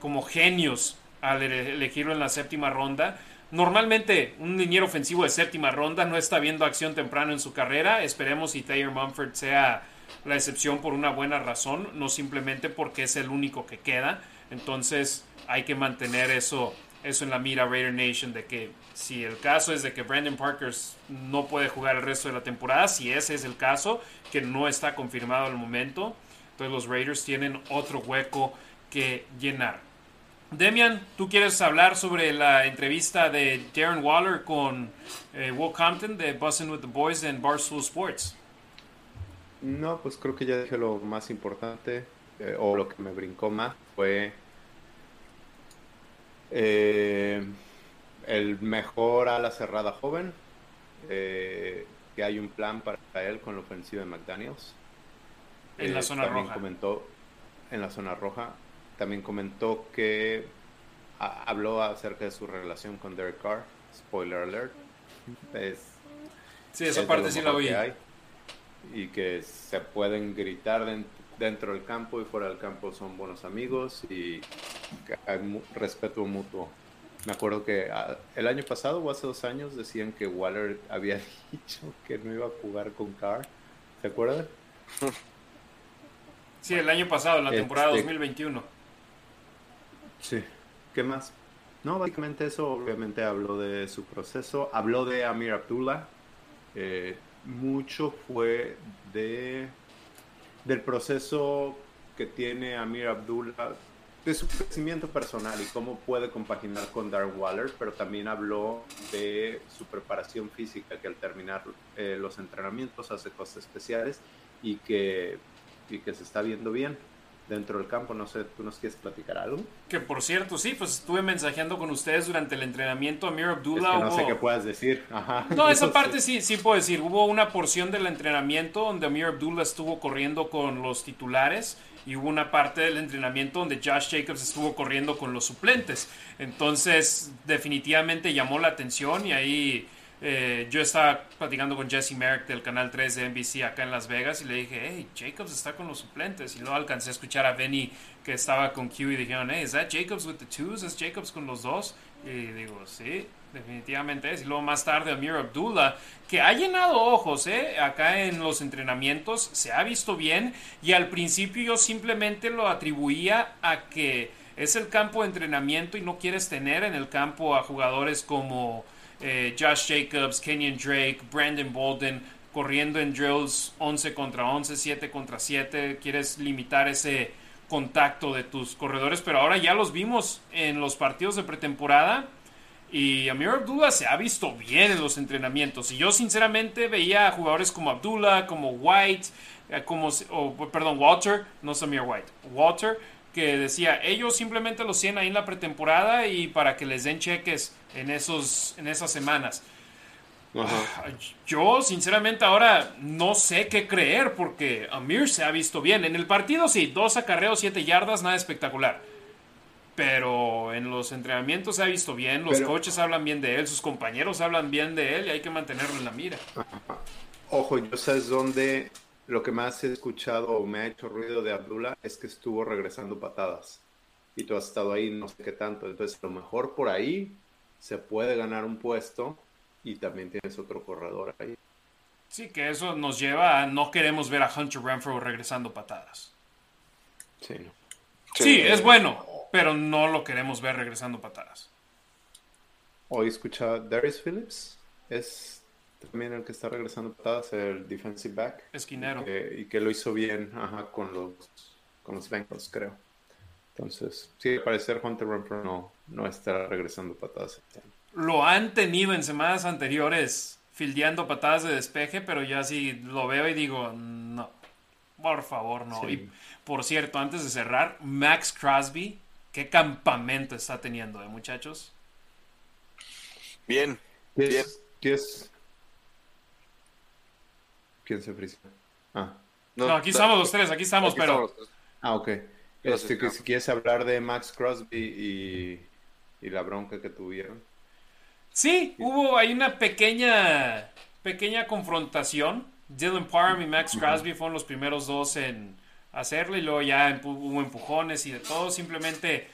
como genios al elegirlo en la séptima ronda. Normalmente un liniero ofensivo de séptima ronda no está viendo acción temprano en su carrera. Esperemos si Taylor Mumford sea la excepción por una buena razón, no simplemente porque es el único que queda. Entonces hay que mantener eso, eso en la mira Raider Nation de que si el caso es de que Brandon Parker no puede jugar el resto de la temporada, si ese es el caso, que no está confirmado al momento, entonces los Raiders tienen otro hueco que llenar. Demian, ¿tú quieres hablar sobre la entrevista de Darren Waller con eh, Will Compton de Bussin' with the Boys en Barstool Sports? No, pues creo que ya dije lo más importante, eh, o lo que me brincó más, fue eh, el mejor ala cerrada joven, eh, que hay un plan para él con la ofensiva de McDaniels. En la eh, zona roja. Comentó, en la zona roja. También comentó que habló acerca de su relación con Derek Carr. Spoiler alert. sí, esa parte sí la oí. y que se pueden gritar dentro del campo y fuera del campo son buenos amigos y hay respeto mutuo. Me acuerdo que ah, el año pasado o hace dos años decían que Waller había (laughs) dicho que no iba a jugar con Carr. ¿Se acuerdan? Sí, el año pasado, en la temporada 2021. Este, sí. ¿Qué más? No, básicamente eso, obviamente habló de su proceso, habló de Amir Abdullah. Eh, mucho fue de del proceso que tiene Amir Abdullah, de su crecimiento personal y cómo puede compaginar con Darren Waller, pero también habló de su preparación física, que al terminar eh, los entrenamientos hace cosas especiales y que, y que se está viendo bien dentro del campo. No sé, ¿tú nos quieres platicar algo? Que por cierto, sí, pues estuve mensajeando con ustedes durante el entrenamiento. Amir Abdullah. no sé qué puedas decir. (laughs) No, esa parte sí, sí puedo decir. Hubo una porción del entrenamiento donde Amir Abdullah estuvo corriendo con los titulares y hubo una parte del entrenamiento donde Josh Jacobs estuvo corriendo con los suplentes. Entonces, definitivamente llamó la atención y ahí eh, yo estaba platicando con Jesse Merrick del canal 3 de NBC acá en Las Vegas y le dije, hey, Jacobs está con los suplentes. Y luego alcancé a escuchar a Benny que estaba con Q y dijeron, hey, ¿es Jacobs with the twos? ¿Es Jacobs con los dos? Y digo, sí, definitivamente es. Y luego más tarde Amir Abdullah, que ha llenado ojos, ¿eh? Acá en los entrenamientos se ha visto bien y al principio yo simplemente lo atribuía a que es el campo de entrenamiento y no quieres tener en el campo a jugadores como eh, Josh Jacobs, Kenyon Drake, Brandon Bolden corriendo en drills 11 contra 11, 7 contra 7, quieres limitar ese contacto de tus corredores, pero ahora ya los vimos en los partidos de pretemporada y Amir Abdullah se ha visto bien en los entrenamientos. Y yo sinceramente veía a jugadores como Abdullah, como White, eh, como, perdón, Walter, no Samir White, Walter, que decía, ellos simplemente los tienen ahí en la pretemporada y para que les den cheques en, esos, en esas semanas. Yo, sinceramente, ahora no sé qué creer porque Amir se ha visto bien. En el partido, sí, dos acarreos, siete yardas, nada espectacular. Pero en los entrenamientos se ha visto bien, los coches hablan bien de él, sus compañeros hablan bien de él y hay que mantenerlo en la mira. Ojo, yo sabes dónde lo que más he escuchado o me ha hecho ruido de Abdullah es que estuvo regresando patadas. Y tú has estado ahí no sé qué tanto. Entonces, a lo mejor por ahí se puede ganar un puesto y también tienes otro corredor ahí. Sí, que eso nos lleva a no queremos ver a Hunter Renfro regresando patadas. Sí, sí, es bueno, pero no lo queremos ver regresando patadas. Hoy escucha Darius Phillips, es también el que está regresando patadas, el defensive back. Esquinero. y que lo hizo bien ajá, con los con los Bengals, creo. Entonces, sí, al parecer Hunter Renfro no, no estará regresando patadas. Este lo han tenido en semanas anteriores fildeando patadas de despeje, pero ya sí lo veo y digo, no, por favor, no. Y por cierto, antes de cerrar, Max Crosby, ¿qué campamento está teniendo, eh, muchachos? Bien, ¿Qué bien. Es, ¿Qué es? ¿Quién se frisa? Ah. No, aquí estamos los tres, aquí estamos, pero... ah, ok. Este, si quieres hablar de Max Crosby y, y la bronca que tuvieron. Sí, hubo ahí una pequeña, pequeña confrontación. Dylan Parham y Max Crosby fueron los primeros dos en hacerlo y luego ya hubo empujones y de todo. Simplemente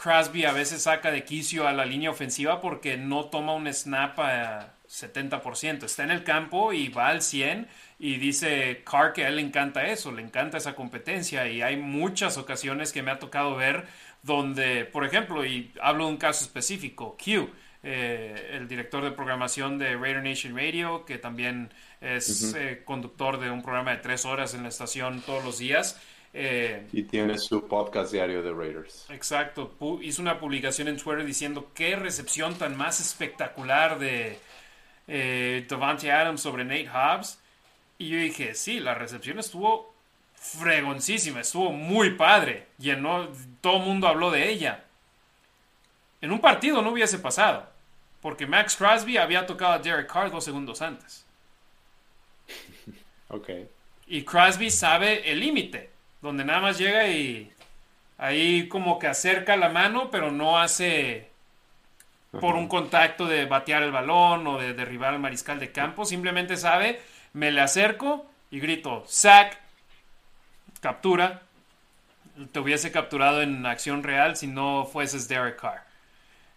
Crosby a veces saca de quicio a la línea ofensiva porque no toma un snap a 70%. Está en el campo y va al 100 y dice Carr que a él le encanta eso, le encanta esa competencia y hay muchas ocasiones que me ha tocado ver donde, por ejemplo, y hablo de un caso específico, Q eh, el director de programación de Raider Nation Radio, que también es eh, conductor de un programa de tres horas en la estación todos los días. Eh, y tiene su podcast diario de Raiders. Exacto. hizo una publicación en Twitter diciendo qué recepción tan más espectacular de eh, Devante Adams sobre Nate Hobbs. Y yo dije, sí, la recepción estuvo fregoncísima, estuvo muy padre. Llenó, todo el mundo habló de ella. En un partido no hubiese pasado. Porque Max Crosby había tocado a Derek Carr dos segundos antes. (laughs) Ok. Y Crosby sabe el límite, donde nada más llega y ahí como que acerca la mano, pero no hace por un contacto de batear el balón o de derribar al mariscal de campo. Simplemente sabe, me le acerco y grito, sack, captura. Te hubiese capturado en acción real si no fueses Derek Carr.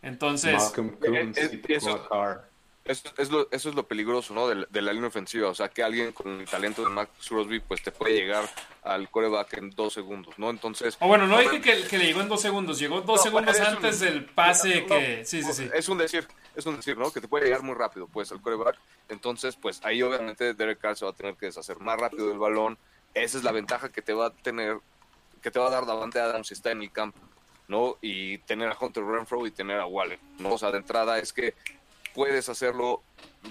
Entonces, eh, eh, eso, es lo, eso es lo peligroso, ¿no? De, la línea ofensiva. O sea, que alguien con el talento de Max Crosby, pues te puede llegar al coreback en dos segundos, ¿no? Entonces. O bueno, no dije que, le llegó en dos segundos, llegó dos segundos antes del pase que. Sí, sí, sí. Es un decir, es un decir, ¿no? Que te puede llegar muy rápido, pues, al coreback. Entonces, pues ahí obviamente Derek Carr se va a tener que deshacer más rápido del balón. Esa es la ventaja que te va a tener, que te va a dar Davante Adams si está en el campo. ¿no? Y tener a Hunter Renfro y tener a Waller, ¿no? O sea, de entrada es que puedes hacerlo,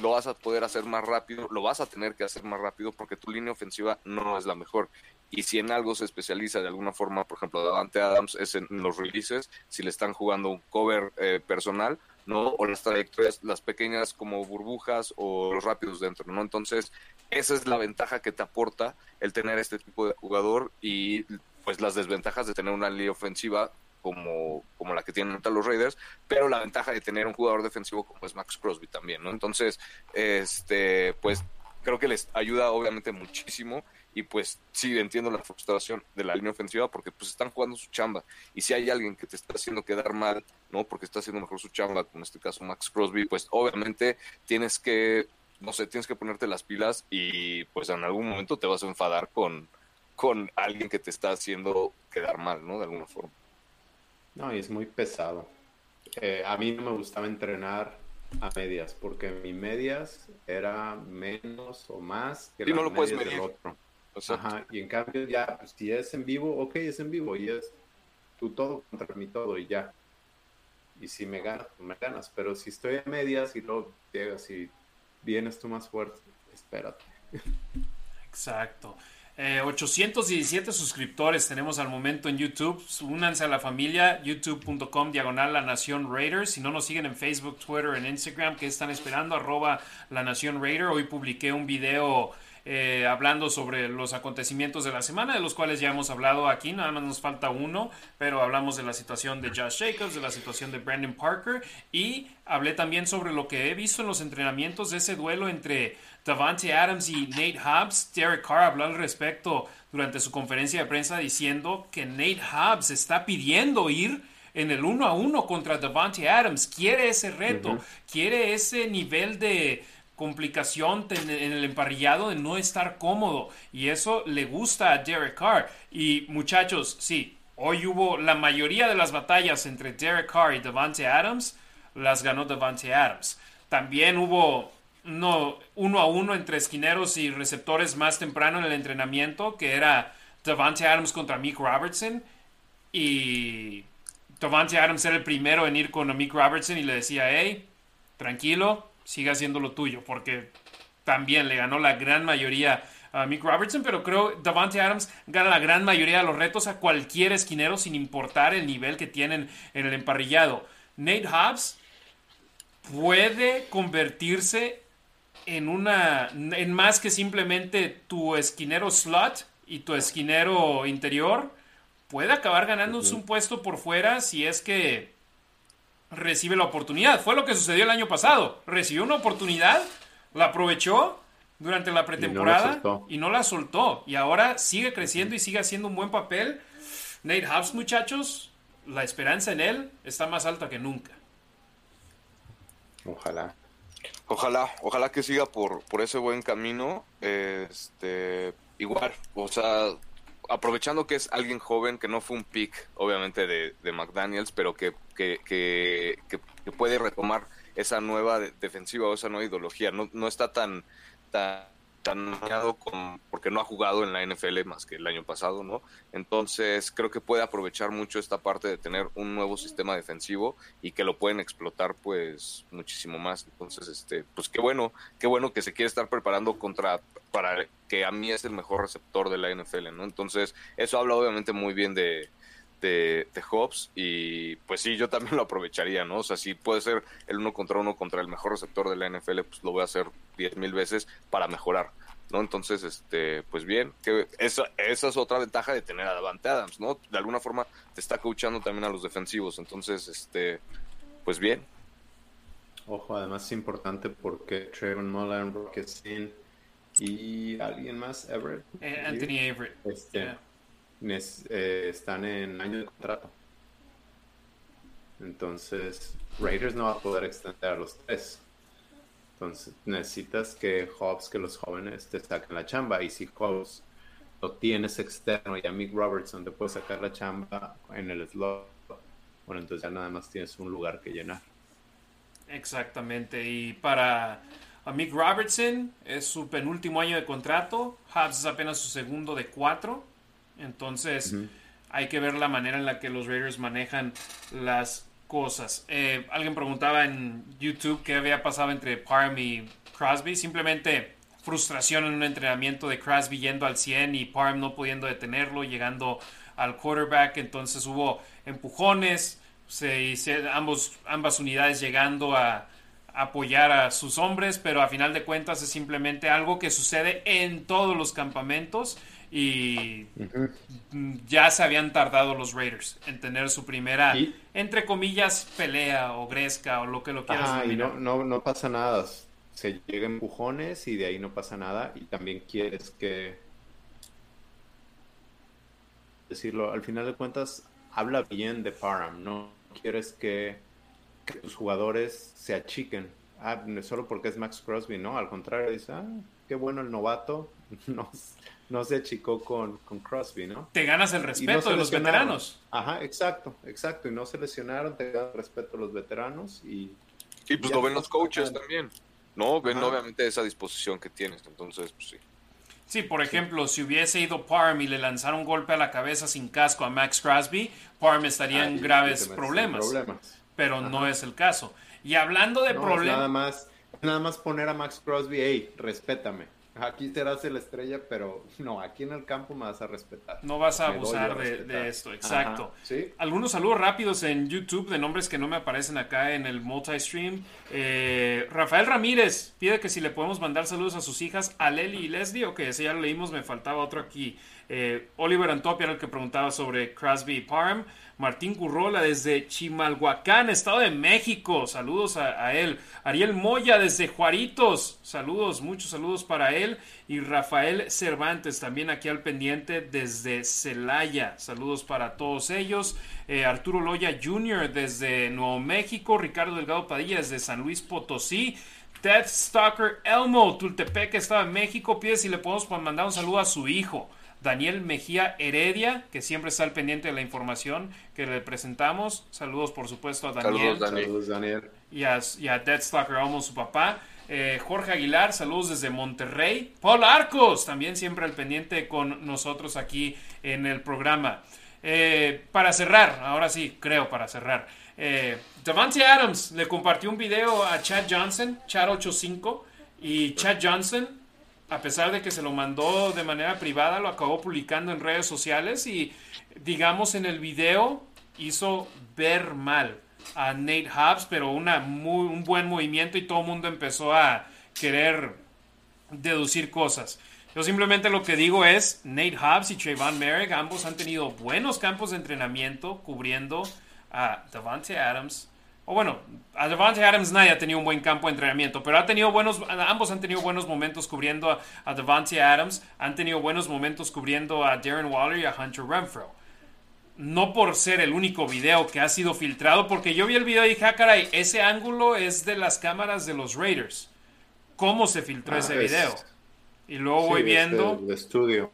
lo vas a poder hacer más rápido, lo vas a tener que hacer más rápido porque tu línea ofensiva no es la mejor. Y si en algo se especializa de alguna forma, por ejemplo, Davante Adams es en los releases, si le están jugando un cover eh, personal, ¿no? O las trayectorias, las pequeñas como burbujas o los rápidos dentro, ¿no? Entonces, esa es la ventaja que te aporta el tener este tipo de jugador y pues las desventajas de tener una línea ofensiva como, como la que tienen los Raiders, pero la ventaja de tener un jugador defensivo como es Max Crosby también, ¿no? Entonces, este, pues creo que les ayuda obviamente muchísimo y pues sí entiendo la frustración de la línea ofensiva porque pues están jugando su chamba y si hay alguien que te está haciendo quedar mal, ¿no? Porque está haciendo mejor su chamba, como en este caso Max Crosby, pues obviamente tienes que no sé, tienes que ponerte las pilas y pues en algún momento te vas a enfadar con, con alguien que te está haciendo quedar mal, ¿no? De alguna forma. No, y es muy pesado. Eh, a mí no me gustaba entrenar a medias, porque mi medias era menos o más que no lo puedes medias medir. del otro. Ajá, y en cambio ya, pues, si es en vivo, ok, es en vivo, y es tu todo contra mi todo y ya. Y si me ganas, pues me ganas, pero si estoy a medias y luego llegas y vienes tú más fuerte, espérate. Exacto. Eh, 817 suscriptores tenemos al momento en YouTube. Únanse a la familia, youtube.com diagonal La Nación Raiders. Si no nos siguen en Facebook, Twitter, en Instagram, ¿qué están esperando? Arroba La Nación Raider. Hoy publiqué un video eh, hablando sobre los acontecimientos de la semana, de los cuales ya hemos hablado aquí, nada más nos falta uno, pero hablamos de la situación de Josh Jacobs, de la situación de Brandon Parker y hablé también sobre lo que he visto en los entrenamientos de ese duelo entre Davante Adams y Nate Hobbs. Derek Carr habló al respecto durante su conferencia de prensa diciendo que Nate Hobbs está pidiendo ir en el uno a uno contra Davante Adams, quiere ese reto, uh -huh. quiere ese nivel de complicación en el emparrillado de no estar cómodo. Y eso le gusta a Derek Carr. Y muchachos sí hoy hubo la mayoría de las batallas entre Derek Carr y Devante Adams las ganó Devante Adams. También hubo no, uno a uno entre esquineros y receptores más temprano en el entrenamiento que era Devante Adams contra Mick Robertson. Y Devante Adams era el primero en ir con Mick Robertson y le decía hey tranquilo siga haciendo lo tuyo, porque también le ganó la gran mayoría a Mick Robertson, pero creo Davante Adams gana la gran mayoría de los retos a cualquier esquinero sin importar el nivel que tienen en el emparrillado. Nate Hobbs puede convertirse en una en más que simplemente tu esquinero slot y tu esquinero interior puede acabar ganándose un puesto por fuera si es que recibe la oportunidad. Fue lo que sucedió el año pasado. Recibió una oportunidad, la aprovechó durante la pretemporada y no, y no la soltó. Y ahora sigue creciendo y sigue haciendo un buen papel. Nate Hobbs, muchachos, la esperanza en él está más alta que nunca. Ojalá. Ojalá, ojalá que siga por, por ese buen camino. Este, igual, o sea, aprovechando que es alguien joven, que no fue un pick, obviamente, de, de McDaniels, pero que, que, que, que, puede retomar esa nueva defensiva o esa nueva ideología. No, no está tan, tan, tan dañado con, porque no ha jugado en la NFL más que el año pasado, ¿no? Entonces, creo que puede aprovechar mucho esta parte de tener un nuevo sistema defensivo y que lo pueden explotar, pues, muchísimo más. Entonces, este, pues qué bueno, qué bueno que se quiere estar preparando contra para que a mí es el mejor receptor de la NFL, ¿no? Entonces, eso habla obviamente muy bien de, de, de, Hobbs y pues sí, yo también lo aprovecharía, ¿no? O sea, si puede ser el uno contra uno contra el mejor receptor de la NFL, pues lo voy a hacer diez mil veces para mejorar, ¿no? Entonces, este, pues bien, que esa, esa es otra ventaja de tener a Davante Adams, ¿no? De alguna forma te está coachando también a los defensivos, entonces, este, pues bien. Ojo, además es importante porque Trayvon Mullen, Rocket Sin y alguien más, Everett. Eh, Anthony Everett. Este, yeah. Eh, están en año de contrato. Entonces, Raiders no va a poder extender a los tres. Entonces, necesitas que Hobbs, que los jóvenes te saquen la chamba. Y si Hobbs lo tienes externo y a Mick Robertson te puede sacar la chamba en el slot, bueno, entonces ya nada más tienes un lugar que llenar. Exactamente. Y para a Mick Robertson es su penúltimo año de contrato. Hobbs es apenas su segundo de cuatro. Entonces, uh -huh. hay que ver la manera en la que los Raiders manejan las cosas. Eh, alguien preguntaba en YouTube qué había pasado entre Parham y Crosby. Simplemente frustración en un entrenamiento de Crosby yendo al 100 y Parham no pudiendo detenerlo, llegando al quarterback. Entonces hubo empujones, se, se, ambos, ambas unidades llegando a apoyar a sus hombres, pero a final de cuentas es simplemente algo que sucede en todos los campamentos y uh -huh. ya se habían tardado los Raiders en tener su primera, ¿Y? entre comillas, pelea o gresca o lo que lo quieras Ajá, y no, no, no pasa nada, se llegan empujones y de ahí no pasa nada y también quieres que decirlo, al final de cuentas habla bien de Parham, no quieres que, que tus jugadores se achiquen, ah, solo porque es Max Crosby, no, al contrario, dice, ah, qué bueno el novato, (laughs) no, no se achicó con, con Crosby, ¿no? Te ganas el respeto de los veteranos. Ajá, exacto, exacto. Y no se lesionaron, te ganas el respeto de los veteranos y... Y pues lo ven los coaches también, ¿no? Ven obviamente esa disposición que tienes, entonces, pues sí. Sí, por ejemplo, si hubiese ido Parm y le lanzara un golpe a la cabeza sin casco a Max Crosby, Parm estaría en graves problemas, Pero no es el caso. Y hablando de problemas... Nada más, nada más poner a Max Crosby, hey, respétame aquí serás la estrella, pero no, aquí en el campo me vas a respetar. No vas a abusar de, esto, exacto. Algunos saludos rápidos en YouTube de nombres que no me aparecen acá en el multi-stream. Eh, Rafael Ramírez pide que si le podemos mandar saludos a sus hijas, a Lely y Leslie, o que si ya lo leímos, me faltaba otro aquí. Eh, Oliver Antopia era el que preguntaba sobre Crosby y Parm. Martín Currola desde Chimalhuacán, Estado de México. Saludos a, él. Ariel Moya desde Juaritos. Saludos, muchos saludos para él. Y Rafael Cervantes también aquí al pendiente desde Celaya. Saludos para todos ellos. Eh, Arturo Loya Jr. desde Nuevo México. Ricardo Delgado Padilla desde San Luis Potosí. Ted Stalker Elmo, Tultepec, Estado de México. Pide si le podemos mandar un saludo a su hijo. Daniel Mejía Heredia, que siempre está al pendiente de la información que le presentamos. Saludos, por supuesto, a Daniel. Saludos, Daniel. Y a, y a su papá. Eh, Jorge Aguilar, saludos desde Monterrey. Paul Arcos, también siempre al pendiente con nosotros aquí en el programa. Eh, para cerrar, ahora sí, creo para cerrar. Eh, Devante Adams le compartió un video a Chad Johnson, Chad85, y Chad Johnson a pesar de que se lo mandó de manera privada, lo acabó publicando en redes sociales y, digamos, en el video hizo ver mal a Nate Hobbs, pero una muy, un buen movimiento y todo el mundo empezó a querer deducir cosas. Yo simplemente lo que digo es, Nate Hobbs y Trayvon Merrick, ambos han tenido buenos campos de entrenamiento cubriendo a Davante Adams o bueno, a Devante Adams nadie ha tenido un buen campo de entrenamiento, pero ha tenido buenos, ambos han tenido buenos momentos cubriendo a, a Devante Adams, han tenido buenos momentos cubriendo a Darren Waller y a Hunter Renfro. No por ser el único video que ha sido filtrado, porque yo vi el video y dije, ah, caray, ese ángulo es de las cámaras de los Raiders. ¿Cómo se filtró ah, ese video? Y luego voy viendo. El estudio.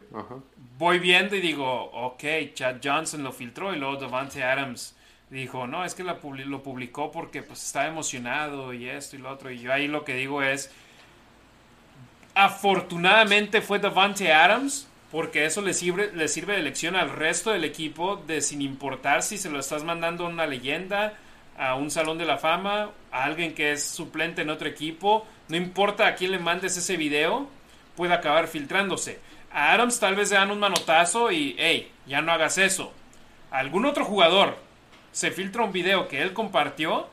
Voy viendo y digo, ok, Chad Johnson lo filtró y luego Devante Adams dijo, no, es que lo publicó porque pues estaba emocionado y esto y lo otro. Y yo ahí lo que digo es, afortunadamente fue Davante Adams, porque eso le sirve, sirve de lección al resto del equipo de sin importar si se lo estás mandando a una leyenda, a un salón de la fama, a alguien que es suplente en otro equipo, no importa a quién le mandes ese video, puede acabar filtrándose. A Adams tal vez le dan un manotazo y, hey, ya no hagas eso. algún otro jugador se filtra un video que él compartió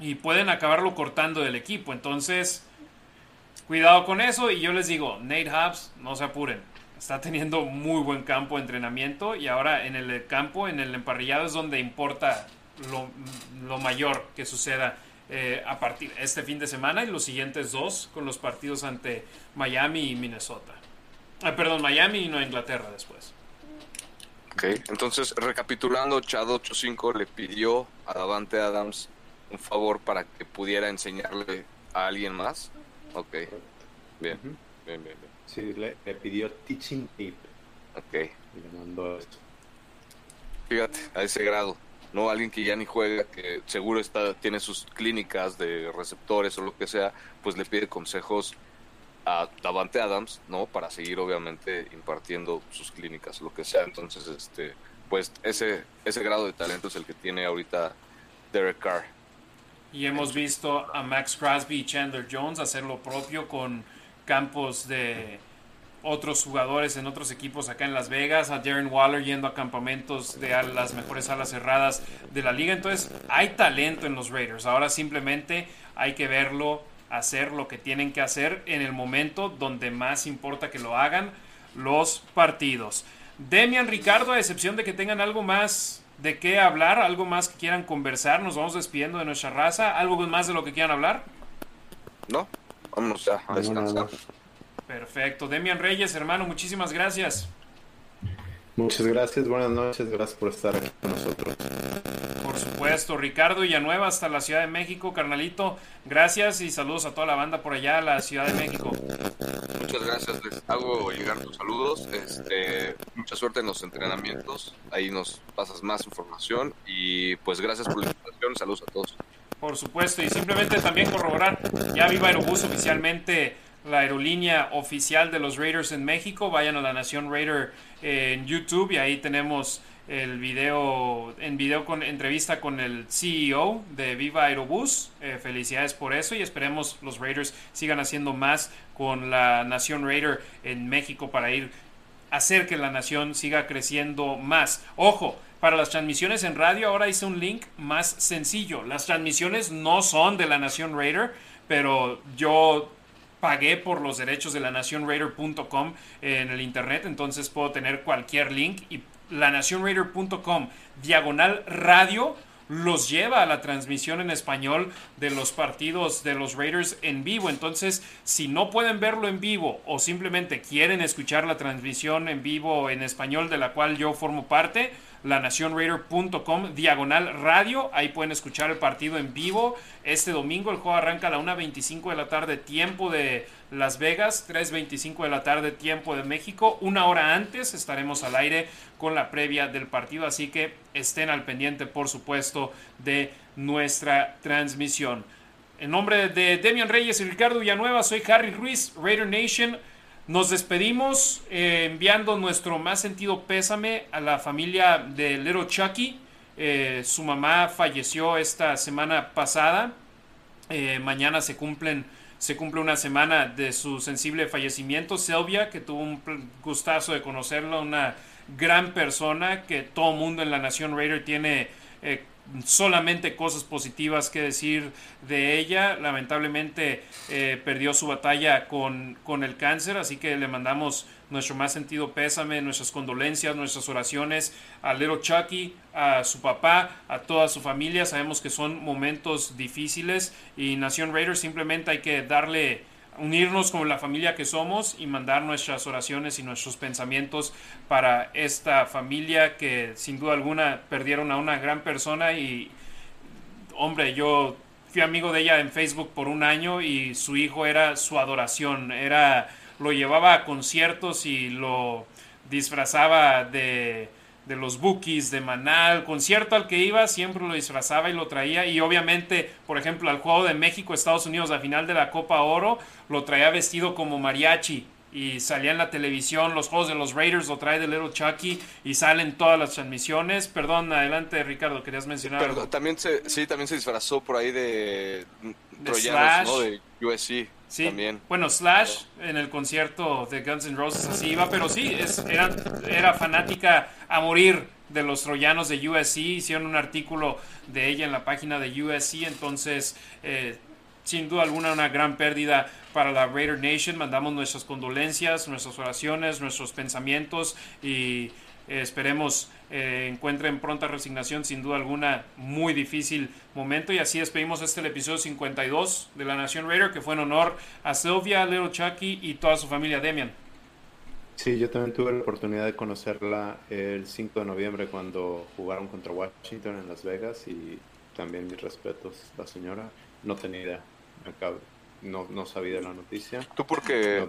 y pueden acabarlo cortando del equipo. Entonces, cuidado con eso. Y yo les digo, Nate Hobbs, no se apuren. Está teniendo muy buen campo de entrenamiento y ahora en el campo, en el emparrillado es donde importa lo, mayor que suceda eh, a partir este fin de semana y los siguientes dos con los partidos ante Miami y Minnesota. Ah, perdón, Miami y Nueva Inglaterra después. Ok, entonces recapitulando, Chad 85 le pidió a Davante Adams un favor para que pudiera enseñarle a alguien más. Ok, bien, bien, bien, bien. Sí, le, pidió teaching tip. Ok. Y le mandó esto. Fíjate, a ese grado. No alguien que ya ni juega, que seguro está tiene sus clínicas de receptores o lo que sea, pues le pide consejos a Davante Adams, ¿no? Para seguir obviamente impartiendo sus clínicas, lo que sea. Entonces, este, pues ese, ese grado de talento es el que tiene ahorita Derek Carr. Y hemos visto a Max Crosby y Chandler Jones hacer lo propio con campos de otros jugadores en otros equipos acá en Las Vegas, a Darren Waller yendo a campamentos de las mejores alas cerradas de la liga. Entonces, hay talento en los Raiders. Ahora simplemente hay que verlo hacer lo que tienen que hacer en el momento donde más importa que lo hagan los partidos. Demian Ricardo, a excepción de que tengan algo más de qué hablar, algo más que quieran conversar, nos vamos despidiendo de nuestra raza, algo más de lo que quieran hablar. No, vámonos ya a descansar. Perfecto, Demian Reyes, hermano, muchísimas gracias. Muchas gracias, buenas noches, gracias por estar con nosotros. Supuesto supuesto. Ricardo Villanueva hasta la Ciudad de México, carnalito. Gracias y saludos a toda la banda por allá, a la Ciudad de México. Muchas gracias, les hago llegar tus saludos. Este, mucha suerte en los entrenamientos. Ahí nos pasas más información. Y pues gracias por la invitación. Saludos a todos. Por supuesto, y simplemente también corroborar, ya Viva Aerobús oficialmente la aerolínea oficial de los Raiders en México. Vayan a la Nación Raider en YouTube y ahí tenemos el video en video con entrevista con el CEO de Viva Aerobús. Eh, felicidades por eso y esperemos los Raiders sigan haciendo más con la Nación Raider en México para ir hacer que la nación siga creciendo más. Ojo, para las transmisiones en radio ahora hice un link más sencillo. Las transmisiones no son de la Nación Raider, pero yo pagué por los derechos de la nacionraider.com en el internet, entonces puedo tener cualquier link y lanacionraider.com diagonal radio los lleva a la transmisión en español de los partidos de los Raiders en vivo. Entonces, si no pueden verlo en vivo o simplemente quieren escuchar la transmisión en vivo en español de la cual yo formo parte, lanacionraider.com diagonal radio. Ahí pueden escuchar el partido en vivo. Este domingo el juego arranca a la 1.25 de la tarde, tiempo de Las Vegas, 3.25 de la tarde, tiempo de México. Una hora antes estaremos al aire con la previa del partido, así que estén al pendiente, por supuesto, de nuestra transmisión. En nombre de Demian Reyes y Ricardo Villanueva, soy Harry Ruiz, Raider Nation. Nos despedimos eh, enviando nuestro más sentido pésame a la familia de Little Chucky. Eh, su mamá falleció esta semana pasada. Eh, mañana se cumplen se cumple una semana de su sensible fallecimiento. Selvia, que tuvo un gustazo de conocerlo, una gran persona que todo mundo en la Nación Raider tiene solamente cosas positivas que decir de ella. Lamentablemente eh, perdió su batalla con, con, el cáncer, así que le mandamos nuestro más sentido pésame, nuestras condolencias, nuestras oraciones a Little Chucky, a su papá, a toda su familia. Sabemos que son momentos difíciles y Nación Raiders simplemente hay que darle unirnos como la familia que somos y mandar nuestras oraciones y nuestros pensamientos para esta familia que sin duda alguna perdieron a una gran persona y hombre, yo fui amigo de ella en Facebook por un año y su hijo era su adoración, era lo llevaba a conciertos y lo disfrazaba de de los Bookies, de Manal, concierto al que iba, siempre lo disfrazaba y lo traía. Y obviamente, por ejemplo, al juego de México, Estados Unidos, a final de la Copa Oro, lo traía vestido como mariachi. Y salía en la televisión, los juegos de los Raiders lo trae de Little Chucky y salen todas las transmisiones. Perdón, adelante Ricardo, querías mencionar. Pero también se, sí, también se disfrazó por ahí de, de Troyanos, ¿no? De USC. Sí, también. bueno, Slash en el concierto de Guns N' Roses así iba, pero sí, es, era, era fanática a morir de los troyanos de USC, hicieron un artículo de ella en la página de USC, entonces eh, sin duda alguna una gran pérdida para la Raider Nation, mandamos nuestras condolencias, nuestras oraciones, nuestros pensamientos y eh, esperemos eh, encuentren pronta resignación, sin duda alguna, muy difícil momento. Y así despedimos este el episodio 52 de La Nación Raider, que fue en honor a Sylvia, Little Chucky y toda su familia Demian. Sí, yo también tuve la oportunidad de conocerla el 5 de noviembre cuando jugaron contra Washington en Las Vegas y también mis respetos, la señora. No tenía idea, no, no sabía la noticia. ¿Tú por qué?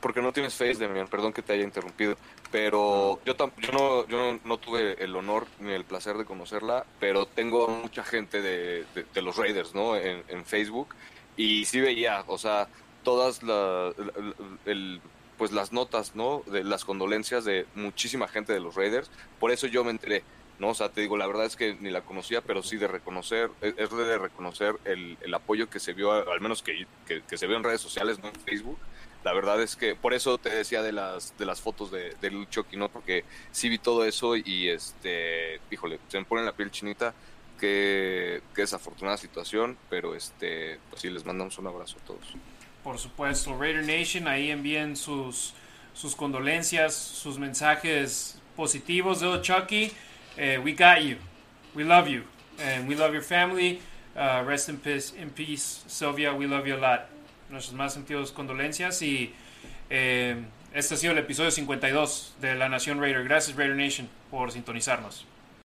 porque no tienes face, Demian, perdón que te haya interrumpido, pero yo, yo, no, yo no, tuve el honor ni el placer de conocerla, pero tengo mucha gente de, los Raiders, ¿no? En, Facebook, y sí veía, o sea, todas las, pues las notas, ¿no? De las condolencias de muchísima gente de los Raiders, por eso yo me enteré. ¿No? O sea, te digo, la verdad es que ni la conocía, pero sí de reconocer, es de reconocer el, el apoyo que se vio, al menos que, que, se vio en redes sociales, ¿no? En Facebook, la verdad es que por eso te decía de las de las fotos de, de Luchoki, ¿no? Porque sí vi todo eso y este, híjole, se me pone la piel chinita, qué, qué desafortunada situación, pero este, pues sí, les mandamos un abrazo a todos. Por supuesto, Raider Nation, ahí envíen sus, sus condolencias, sus mensajes positivos de Chucky. Eh, we got you. We love you. And we love your family. Uh, rest in peace, in peace, Sylvia. We love you a lot nuestros más sentidos condolencias y eh, este ha sido el episodio 52 de La Nación Raider. Gracias Raider Nation por sintonizarnos.